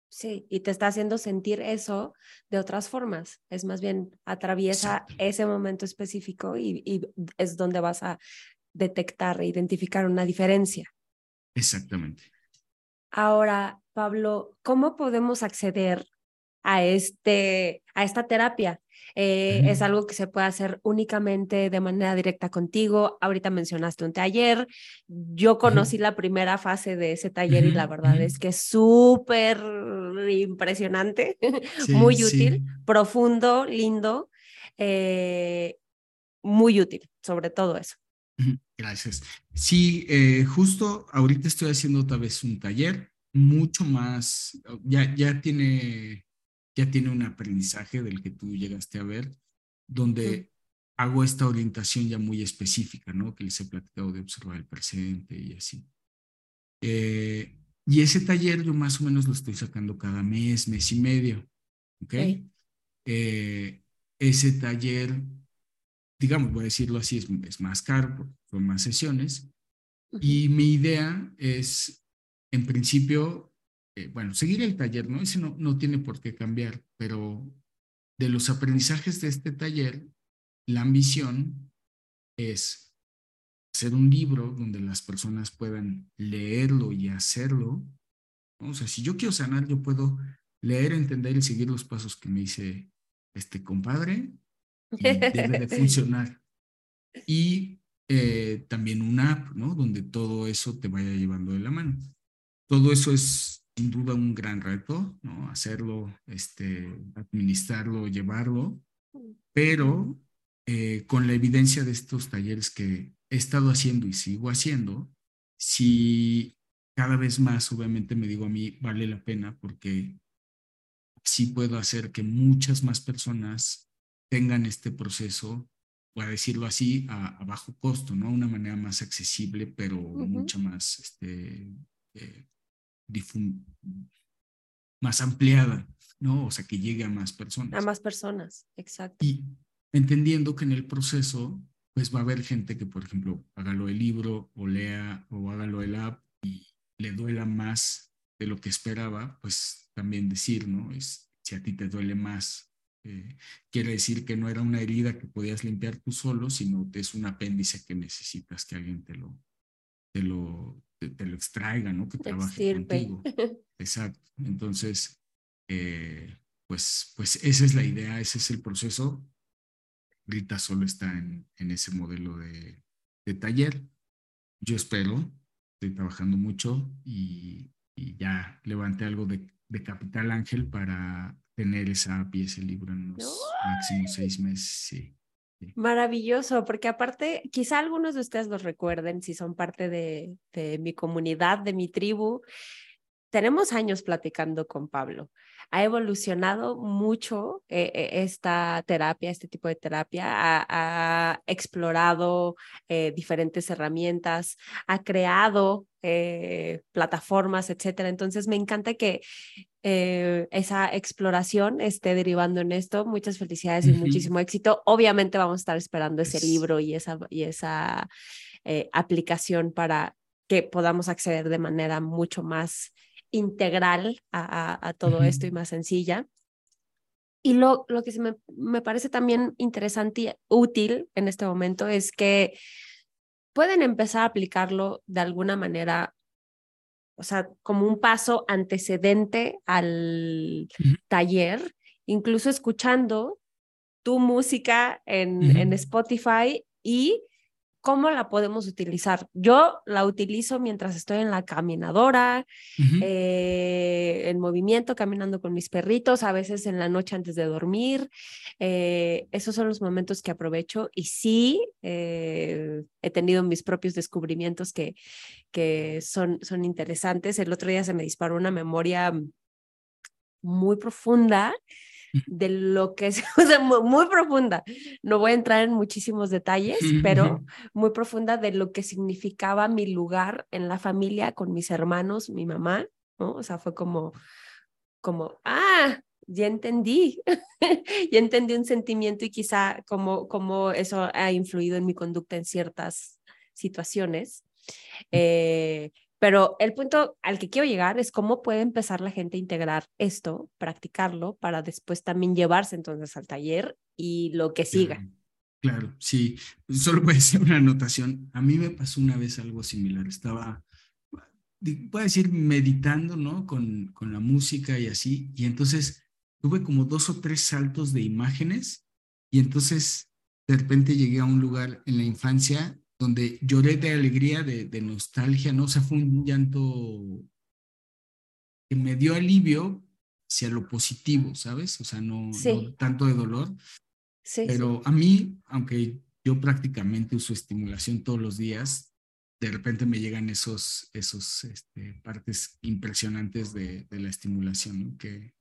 Sí, y te está haciendo sentir eso de otras formas. Es más bien, atraviesa ese momento específico y, y, es donde vas a detectar e identificar una diferencia. Exactamente. Ahora, Pablo, ¿cómo podemos acceder a, este, a esta terapia? Eh, ¿Es algo que se puede hacer únicamente de manera directa contigo? Ahorita mencionaste un taller. Yo conocí la primera fase de ese taller y la verdad es que es súper impresionante, (laughs) muy útil, profundo, lindo, eh, muy útil, sobre todo eso. Gracias. Sí, eh, justo ahorita estoy haciendo otra vez un taller mucho más, ya, ya, tiene, ya tiene un aprendizaje del que tú llegaste a ver, donde hago esta orientación ya muy específica, ¿no? Que les he platicado de observar el presente y así. Eh, y ese taller yo más o menos lo estoy sacando cada mes, mes y medio, ¿ok? Eh, ese taller digamos, voy a decirlo así, es, es más caro, son más sesiones. Y mi idea es, en principio, eh, bueno, seguir el taller, ¿no? Ese no, no tiene por qué cambiar, pero de los aprendizajes de este taller, la ambición es hacer un libro donde las personas puedan leerlo y hacerlo. O sea, si yo quiero sanar, yo puedo leer, entender y seguir los pasos que me dice este compadre debe de funcionar. (laughs) Y eh, también una app, ¿no? Donde todo eso te vaya llevando de la mano. Todo eso es sin duda un gran reto, ¿no? Hacerlo, este, administrarlo, llevarlo, pero eh, con la evidencia de estos talleres que he estado haciendo y sigo haciendo, si cada vez más, obviamente me digo a mí, vale la pena porque sí puedo hacer que muchas más personas tengan este proceso, voy a decirlo así, a, bajo costo, ¿no? Una manera más accesible, pero mucho más, este, eh, más ampliada, ¿no? O sea, que llegue a más personas. A más personas, exacto. Y entendiendo que en el proceso, pues va a haber gente que, por ejemplo, hágalo el libro o lea o hágalo el app y le duela más de lo que esperaba, pues también decir, ¿no? Es, si a ti te duele más eh, quiere decir que no era una herida que podías limpiar tú solo, sino que es un apéndice que necesitas que alguien te lo, te lo, te, lo extraiga, ¿no? Que trabaje contigo. Exacto. Entonces, eh, pues, pues esa es la idea, ese es el proceso. ahorita solo está en, en ese modelo de, de, taller. Yo espero, estoy trabajando mucho y, y ya levanté algo de, de, Capital Ángel para tener esa pieza, el libro en unos máximos seis meses. Sí. Maravilloso, porque aparte, quizá algunos de ustedes los recuerden si son parte de, de mi comunidad, de mi tribu. Tenemos años platicando con Pablo. Ha evolucionado mucho eh, eh, esta terapia, este tipo de terapia. Ha, ha explorado eh, diferentes herramientas, ha creado eh, plataformas, etcétera. Entonces, me encanta que esa exploración esté derivando en esto. Muchas felicidades y uh -huh. muchísimo éxito. Obviamente vamos a estar esperando ese libro y esa, y esa aplicación para que podamos acceder de manera mucho más integral a, a, a todo uh -huh. esto y más sencilla. Y lo, lo que me, me parece también interesante y útil en este momento es que pueden empezar a aplicarlo de alguna manera o sea, como un paso antecedente al uh -huh. taller, incluso escuchando tu música en, uh -huh. en Spotify y ¿Cómo la podemos utilizar? Yo la utilizo mientras estoy en la caminadora, uh -huh. eh, en movimiento, caminando con mis perritos, a veces en la noche antes de dormir. Eh, esos son los momentos que aprovecho y sí eh, he tenido mis propios descubrimientos que, que son, son interesantes. El otro día se me disparó una memoria muy profunda de lo que es, (laughs) o sea, muy, muy, profunda. No voy a entrar en muchísimos detalles, pero muy profunda de lo que significaba mi lugar en la familia con mis hermanos, mi mamá, ¿no? O sea, fue como, como, ah, ya entendí, (laughs) ya entendí un sentimiento y quizá como, como eso ha influido en mi conducta en ciertas situaciones. Eh, pero el punto al que quiero llegar es cómo puede empezar la gente a integrar esto, practicarlo, para después también llevarse entonces al taller y lo que siga. Claro, sí. Solo voy a una anotación. A mí me pasó una vez algo similar. Estaba, puedo decir, meditando, ¿no? Con, con la música y así. Y entonces tuve como dos o tres saltos de imágenes y entonces de repente llegué a un lugar en la infancia donde lloré de alegría, de, de, nostalgia, ¿no? O sea, fue un llanto que me dio alivio hacia lo positivo, ¿sabes? O sea, no, sí. no tanto de dolor. Sí, pero sí. a mí, aunque yo prácticamente uso estimulación todos los días, de repente me llegan esos, esos este, partes impresionantes de, de, la estimulación, ¿no? Que,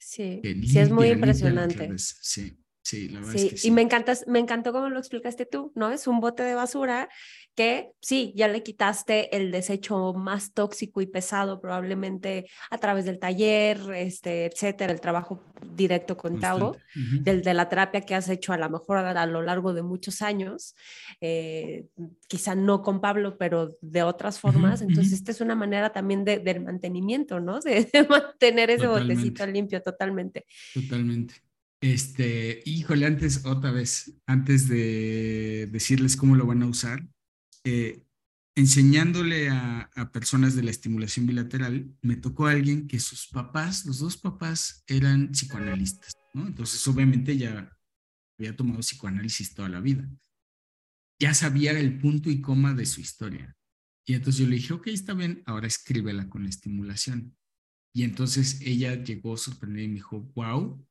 sí, que limpia, es muy impresionante. Sí. Sí, la verdad sí, es que sí. Y me, encantas, me encantó cómo lo explicaste tú, ¿no? Es un bote de basura que sí, ya le quitaste el desecho más tóxico y pesado probablemente a través del taller, este, etcétera, el trabajo directo con Tauro, uh -huh. del, de la terapia que has hecho a lo mejor a, a lo largo de muchos años, eh, quizá no con Pablo, pero de otras formas. Uh -huh. Entonces, esta es una manera también de, del mantenimiento, ¿no? De, (laughs) de mantener ese totalmente. botecito limpio totalmente. Totalmente. Este, híjole, antes, otra vez, antes de decirles cómo lo van a usar, eh, enseñándole a, personas de la estimulación bilateral, me tocó a alguien que sus papás, los dos papás, eran psicoanalistas, ¿no? Entonces, obviamente ya había tomado psicoanálisis toda la vida. Ya sabía el punto y coma de su historia. Y entonces yo le dije, ok, está bien, ahora escríbela con la estimulación. Y entonces ella llegó sorprendida y me dijo, wow,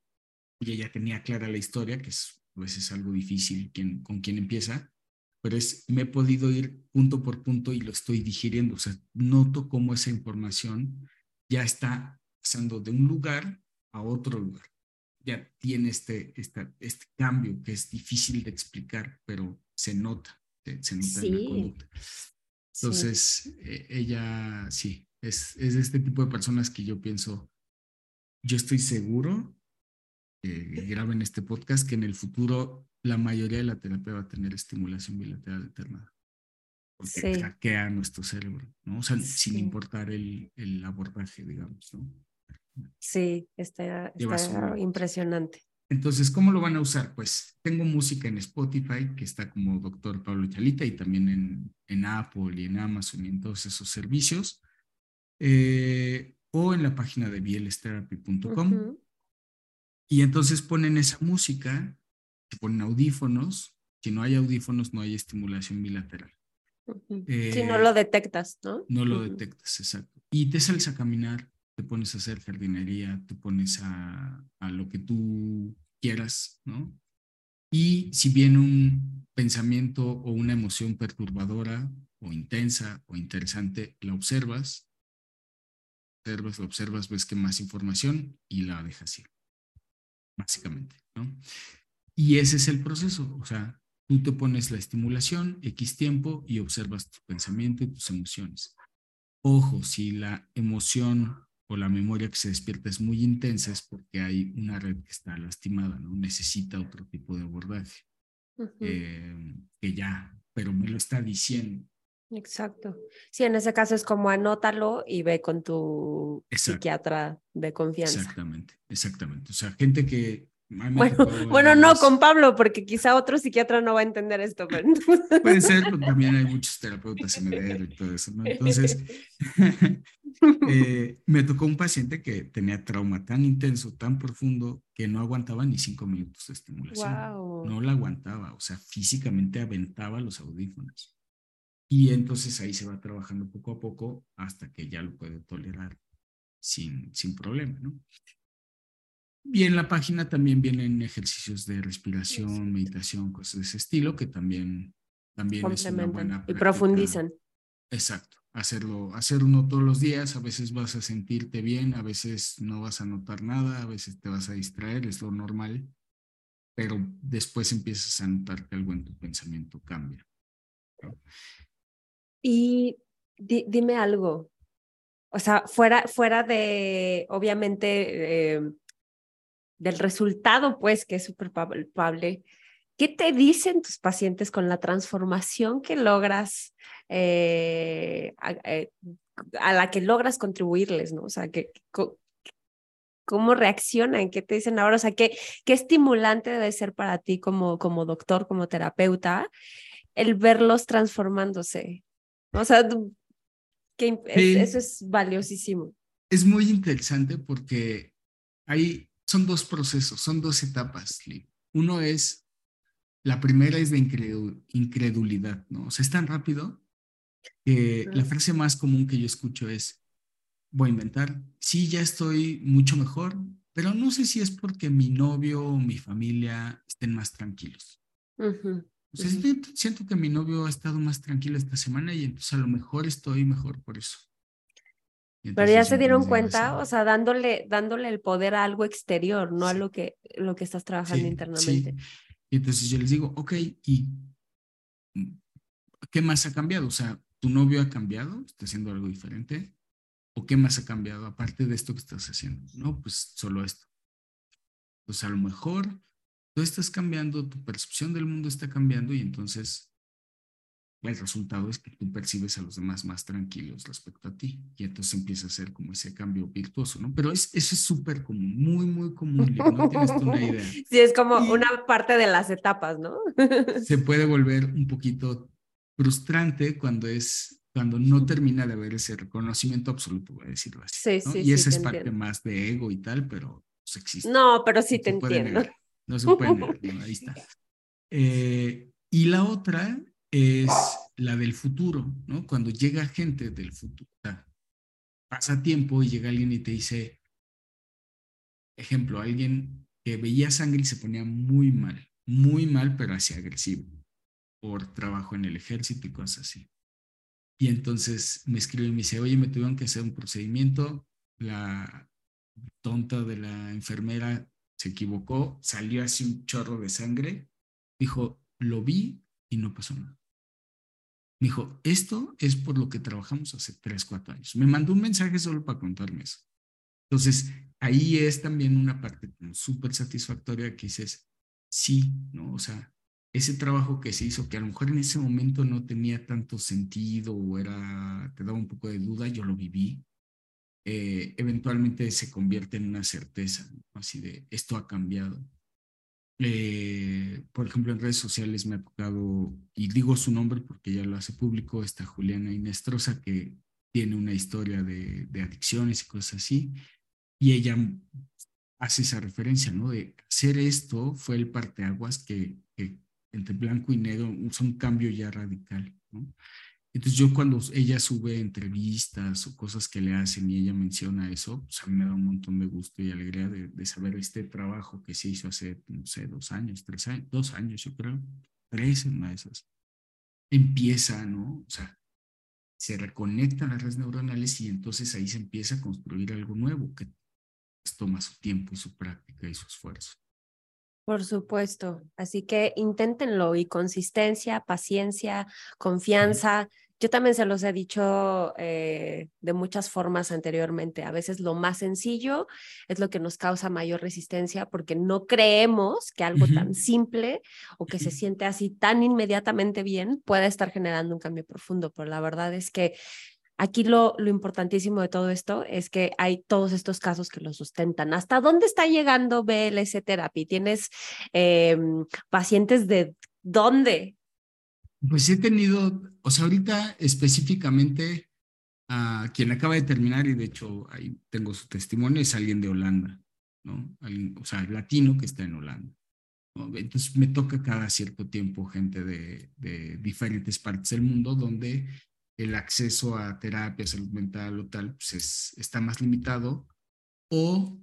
y ella tenía clara la historia, que es, pues es algo difícil quien, con quien empieza, pero es, me he podido ir punto por punto y lo estoy digiriendo, o sea, noto cómo esa información ya está pasando de un lugar a otro lugar. Ya tiene este, este, este cambio que es difícil de explicar, pero se nota, se nota sí. en la conducta. Entonces, sí. Eh, ella sí, es, es este tipo de personas que yo pienso, yo estoy seguro que graben este podcast, que en el futuro la mayoría de la terapia va a tener estimulación bilateral alternada. Porque sí. hackea nuestro cerebro, ¿no? O sea, sí. sin importar el, el, abordaje, digamos, ¿no? Sí, está, está impresionante. Entonces, ¿cómo lo van a usar? Pues tengo música en Spotify, que está como Doctor Pablo Chalita, y también en, en Apple y en Amazon y en todos esos servicios. Eh, o en la página de bielestherapy.com. Uh -huh. Y entonces ponen esa música ponen audífonos. Si no hay audífonos, no hay estimulación bilateral. si no lo eh, detectas, ¿no? No lo detectas, exacto. Y te sales a caminar, te pones a hacer jardinería, te pones a, a lo que tú quieras, ¿no? Y si viene un pensamiento o una emoción perturbadora o intensa o interesante, la observas, observas, la observas, ves que más información y la dejas ir, básicamente, ¿no? Y ese es el proceso, o sea, tú te pones la estimulación, X tiempo, y observas tu pensamiento y tus emociones. Ojo, si la emoción o la memoria que se despierta es muy intensa es porque hay una red que está lastimada, ¿no? Necesita otro tipo de abordaje. Eh, que ya, pero me lo está diciendo. Exacto. Sí, en ese caso es como anótalo y ve con tu psiquiatra de confianza. Exactamente, exactamente. O sea, gente que bueno, (laughs) bueno no con Pablo, porque quizá otro psiquiatra no va a entender esto. Pero... Puede ser, pero también hay muchos terapeutas MDR y todo eso, ¿no? Entonces, (laughs) eh, me tocó un paciente que tenía trauma tan intenso, tan profundo, que no aguantaba ni cinco minutos de estimulación. No la aguantaba, o sea, físicamente aventaba los audífonos. Y entonces ahí se va trabajando poco a poco hasta que ya lo puede tolerar sin, sin problema, ¿no? Y en la página también vienen ejercicios de respiración, meditación, cosas de ese estilo, que también, también es una buena Y profundizan. Exacto. Hacerlo, hacer uno todos los días, a veces vas a sentirte bien, a veces no vas a notar nada, a veces te vas a distraer, es lo normal, pero después empiezas a notar que algo en tu pensamiento cambia. Y dime algo, o sea, fuera, fuera de, obviamente, eh, del resultado, pues, que es súper palpable. ¿Qué te dicen tus pacientes con la transformación que logras, eh, eh, a, la que logras contribuirles, ¿no? O sea, que, ¿cómo reaccionan? ¿Qué te dicen ahora? O sea, ¿qué, qué estimulante debe ser para ti como, como doctor, como terapeuta, el verlos transformándose? O sea, que eso es valiosísimo. Es muy interesante porque hay son dos procesos, son dos etapas. Uno es, la primera es de incredulidad, ¿no? O sea, es tan rápido que la frase más común que yo escucho es, voy a inventar, sí, ya estoy mucho mejor, pero no sé si es porque mi novio o mi familia estén más tranquilos. O sea, siento que mi novio ha estado más tranquilo esta semana y entonces a lo mejor estoy mejor por eso. Pero ya se dieron cuenta, o sea, dándole, dándole el poder a algo exterior, no a lo que, lo que estás trabajando internamente. Y entonces yo les digo, ok, ¿y qué más ha cambiado? O sea, ¿tu novio ha cambiado? ¿Está haciendo algo diferente? ¿O qué más ha cambiado aparte de esto que estás haciendo? No, pues solo esto. Pues a lo mejor tú estás cambiando, tu percepción del mundo está cambiando y entonces el resultado es que tú percibes a los demás más tranquilos respecto a ti y entonces empieza a ser como ese cambio virtuoso, ¿no? Pero es, eso es súper común, muy, muy común, no tienes una idea. (laughs) Sí, es como una parte de las etapas, ¿no? (laughs) se puede volver un poquito frustrante cuando es cuando no termina de haber ese reconocimiento absoluto, voy a decirlo así. Sí, sí, y esa es parte más de ego y tal, pero pues, existe. No, pero sí te entiendo. No se puede (laughs) negar, ahí está. Eh, y la otra es la del futuro, ¿no? Cuando llega gente del futuro, pasa tiempo y llega alguien y te dice, ejemplo, alguien que veía sangre y se ponía muy mal, muy mal, pero así agresivo, por trabajo en el ejército y cosas así. Y entonces me escribe y me dice, oye, me tuvieron que hacer un procedimiento, la tonta de la enfermera se equivocó, salió así un chorro de sangre, dijo, lo vi y no pasó nada. Dijo, esto es por lo que trabajamos hace tres, cuatro años. Me mandó un mensaje solo para contarme eso. Entonces, ahí es también una parte súper satisfactoria que dices, sí, ¿no? O sea, ese trabajo que se hizo, que a lo mejor en ese momento no tenía tanto sentido o era, te daba un poco de duda, yo lo viví, eh, eventualmente se convierte en una certeza, así de, esto ha cambiado. Eh, por ejemplo, en redes sociales me ha tocado, y digo su nombre porque ya lo hace público, está Juliana Inestrosa, que tiene una historia de, adicciones y cosas así, y ella hace esa referencia, ¿no? De hacer esto fue el parteaguas que, entre blanco y negro es un cambio ya radical. ¿no? Entonces yo cuando ella sube entrevistas o cosas que le hacen y ella menciona eso, pues a mí me da un montón de gusto y alegría de, saber este trabajo que se hizo hace, no sé, dos años, tres años, dos años yo creo, tres en una de esas. Empieza, ¿no? O sea, se reconectan las redes neuronales y entonces ahí se empieza a construir algo nuevo que toma su tiempo y su práctica y su esfuerzo. Por supuesto. Así que inténtenlo y consistencia, paciencia, confianza. Yo también se los he dicho eh, de muchas formas anteriormente. A veces lo más sencillo es lo que nos causa mayor resistencia porque no creemos que algo tan simple o que se siente así tan inmediatamente bien pueda estar generando un cambio profundo. Pero la verdad es que Aquí lo, lo, importantísimo de todo esto es que hay todos estos casos que lo sustentan. ¿Hasta dónde está llegando BLS Therapy? ¿Tienes eh, pacientes de dónde? Pues he tenido, o sea, ahorita específicamente a quien acaba de terminar, y de hecho ahí tengo su testimonio, es alguien de Holanda, ¿no? Alguien, o sea, latino que está en Holanda. ¿no? Entonces me toca cada cierto tiempo gente de, de diferentes partes del mundo donde el acceso a terapia, salud mental o tal, pues es, está más limitado, o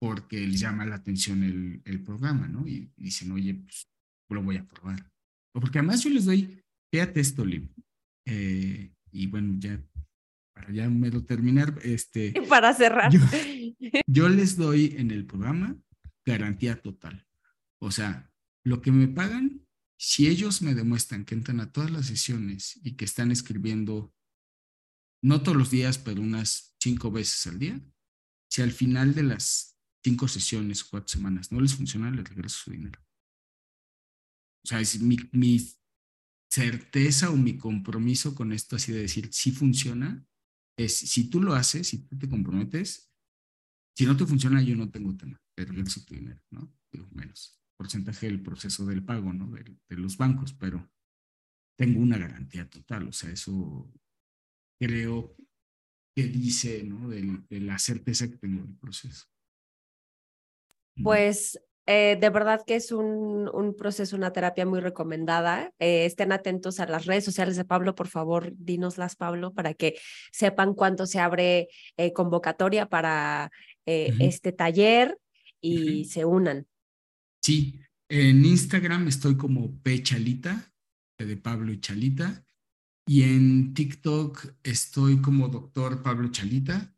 porque les llama la atención el, el programa, ¿no? Y, dicen, oye, pues lo voy a probar. O porque además yo les doy, fíjate esto, Liv, eh, y bueno, ya para ya lo terminar, este... (laughs) Para cerrar. Yo, (laughs) yo les doy en el programa garantía total. O sea, lo que me pagan si ellos me demuestran que entran a todas las sesiones y que están escribiendo, no todos los días, pero unas cinco veces al día, si al final de las cinco sesiones cuatro semanas no les funciona, les regreso su dinero. O sea, es mi, mi certeza o mi compromiso con esto, así de decir, si funciona, es si tú lo haces, si tú te comprometes, si no te funciona, yo no tengo tema, te regreso tu dinero, ¿no? Menos porcentaje del proceso del pago, ¿no? De, de, los bancos, pero tengo una garantía total, o sea, eso creo que dice, ¿no? De, de la certeza que tengo del proceso. Pues eh, de verdad que es un, un, proceso, una terapia muy recomendada. Eh, estén atentos a las redes sociales de Pablo, por favor, dínoslas, Pablo, para que sepan cuándo se abre eh, convocatoria para uh -huh. este taller y uh -huh. se unan. Sí, en Instagram estoy como P Chalita, de Pablo y Chalita, y en TikTok estoy como Doctor Pablo Chalita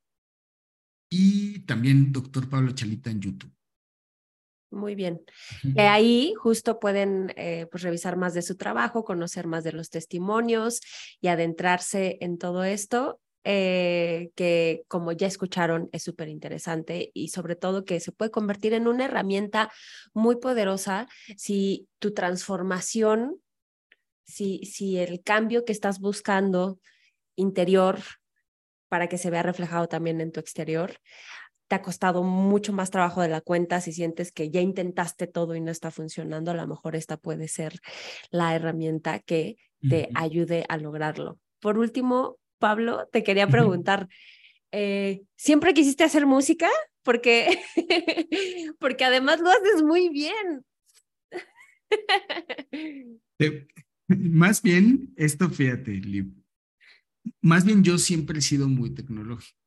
y también Doctor Pablo Chalita en YouTube. Muy bien. Ahí justo pueden eh, pues, revisar más de su trabajo, conocer más de los testimonios y adentrarse en todo esto. Eh, que como ya escucharon es súper interesante y sobre todo que se puede convertir en una herramienta muy poderosa si tu transformación, si, si el cambio que estás buscando interior para que se vea reflejado también en tu exterior, te ha costado mucho más trabajo de la cuenta, si sientes que ya intentaste todo y no está funcionando, a lo mejor esta puede ser la herramienta que te uh -huh. ayude a lograrlo. Por último, Pablo, te quería preguntar, eh, ¿siempre quisiste hacer música? Porque, (laughs) porque además lo haces muy bien. (laughs) Más bien, esto fíjate, Liv. Más bien yo siempre he sido muy tecnológico.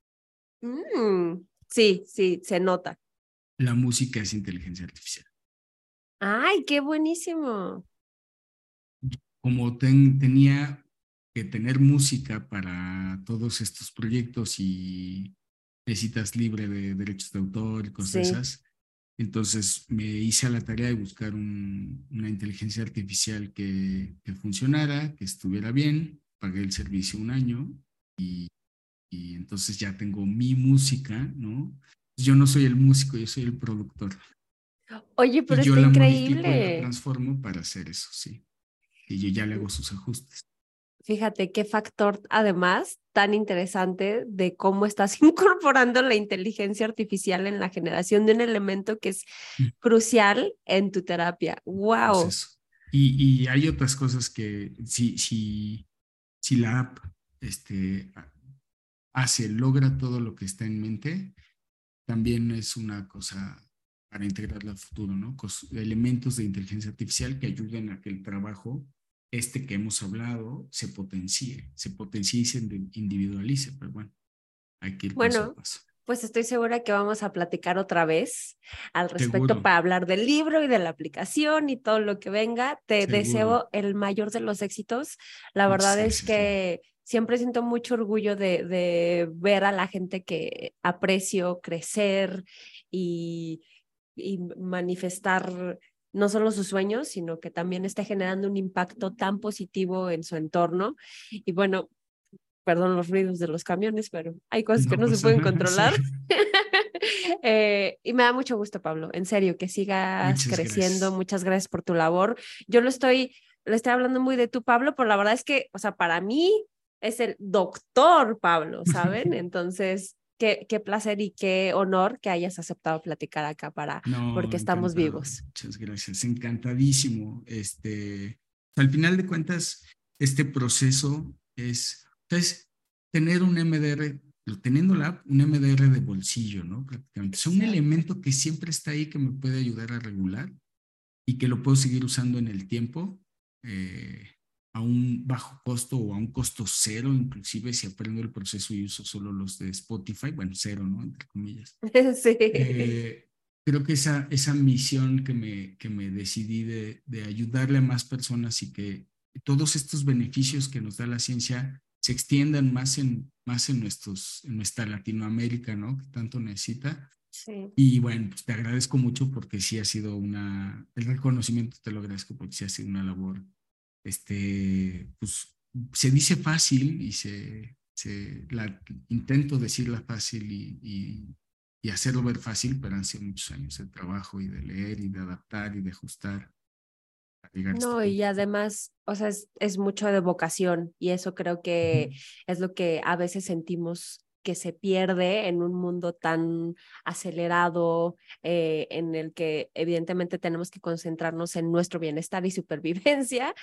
Mm, sí, sí, se nota. La música es inteligencia artificial. Ay, qué buenísimo. Como ten, tenía que tener música para todos estos proyectos y necesitas libre de derechos de autor y cosas sí. esas. Entonces me hice a la tarea de buscar un, una inteligencia artificial que, que, funcionara, que estuviera bien, pagué el servicio un año y, y entonces ya tengo mi música, ¿no? Yo no soy el músico, yo soy el productor. Oye, pero y yo está la increíble. Y la transformo para hacer eso, sí. Y yo ya le hago sus ajustes. Fíjate qué factor, además, tan interesante de cómo estás (laughs) incorporando la inteligencia artificial en la generación de un elemento que es mm. crucial en tu terapia. ¡Wow! Pues y, y, hay otras cosas que si, si, si la app este, hace, logra todo lo que está en mente, también es una cosa para integrarla al futuro, ¿no? elementos de inteligencia artificial que ayuden a que el trabajo, este que hemos hablado, se potencie, se potencie y se individualice. Pero bueno, hay que ir bueno, paso pues estoy segura que vamos a platicar otra vez al respecto para hablar del libro y de la aplicación y todo lo que venga. Te deseo el mayor de los éxitos. La verdad es que siempre siento mucho orgullo de, de, ver a la gente que aprecio crecer y, y manifestar no solo sus sueños, sino que también esté generando un impacto tan positivo en su entorno. Y bueno, perdón los ruidos de los camiones, pero hay cosas que no se pueden (laughs) controlar. (laughs) Eh, y me da mucho gusto, Pablo, en serio, que sigas creciendo. Muchas gracias por tu labor. Yo lo estoy, le estoy hablando muy de tú, Pablo, pero la verdad es que, o sea, para mí es el doctor Pablo, ¿saben? (laughs) Entonces, qué, qué placer y qué honor que hayas aceptado platicar acá para, porque estamos vivos. Muchas gracias, encantadísimo. Este, al final de cuentas, este proceso es entonces, tener un MDR, teniendo la un MDR de bolsillo, ¿no? Prácticamente. Es un elemento que siempre está ahí que me puede ayudar a regular y que lo puedo seguir usando en el tiempo eh, a un bajo costo o a un costo cero, inclusive si aprendo el proceso y uso solo los de Spotify, bueno, cero, ¿no? Entre comillas. (laughs) Sí. Eh, creo que esa, esa misión que me, que me decidí de, de ayudarle a más personas y que todos estos beneficios que nos da la ciencia se extiendan más en, más en, nuestros, en nuestra Latinoamérica, ¿no? Que tanto necesita. Sí. Y bueno, pues te agradezco mucho porque sí ha sido una, el reconocimiento te lo agradezco porque sí ha sido una labor, este, pues se dice fácil y se, se la, intento decirla fácil y, y, y hacerlo ver fácil, pero han sido muchos años de trabajo y de leer y de adaptar y de ajustar. No, y además, o sea, es, mucho de vocación y eso creo que es lo que a veces sentimos que se pierde en un mundo tan acelerado, eh, en el que evidentemente tenemos que concentrarnos en nuestro bienestar y supervivencia,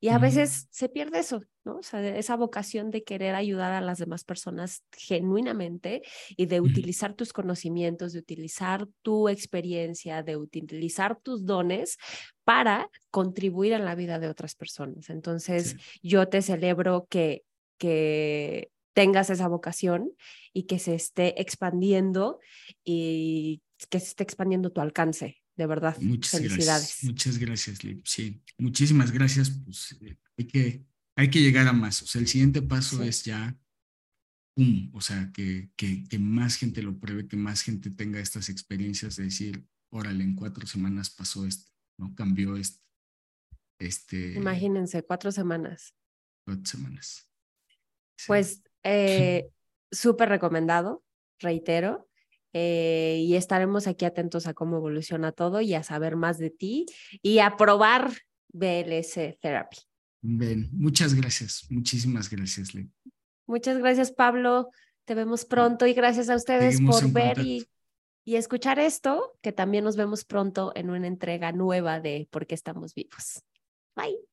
y a veces se pierde eso, ¿no? O sea, esa vocación de querer ayudar a las demás personas genuinamente y de utilizar tus conocimientos, de utilizar tu experiencia, de utilizar tus dones para contribuir en la vida de otras personas. Entonces, yo te celebro que que tengas esa vocación y que se esté expandiendo y que se esté expandiendo tu alcance. De verdad, muchas felicidades. Gracias, muchas gracias, Lip. Sí, muchísimas gracias. Pues eh, hay que, hay que llegar a más. O sea, el siguiente paso es ya, ¡pum! O sea, que, que, que más gente lo pruebe, que más gente tenga estas experiencias de decir, órale, en cuatro semanas pasó esto, ¿no? Cambió esto. Este, Imagínense, cuatro semanas. Cuatro semanas. Pues eh, súper recomendado, reitero. Eh, y estaremos aquí atentos a cómo evoluciona todo y a saber más de ti y a probar BLS Therapy. Bien, muchas gracias, muchísimas gracias, Lee. Muchas gracias, Pablo. Te vemos pronto y gracias a ustedes por ver y, y, escuchar esto, que también nos vemos pronto en una entrega nueva de Por qué estamos vivos. Bye.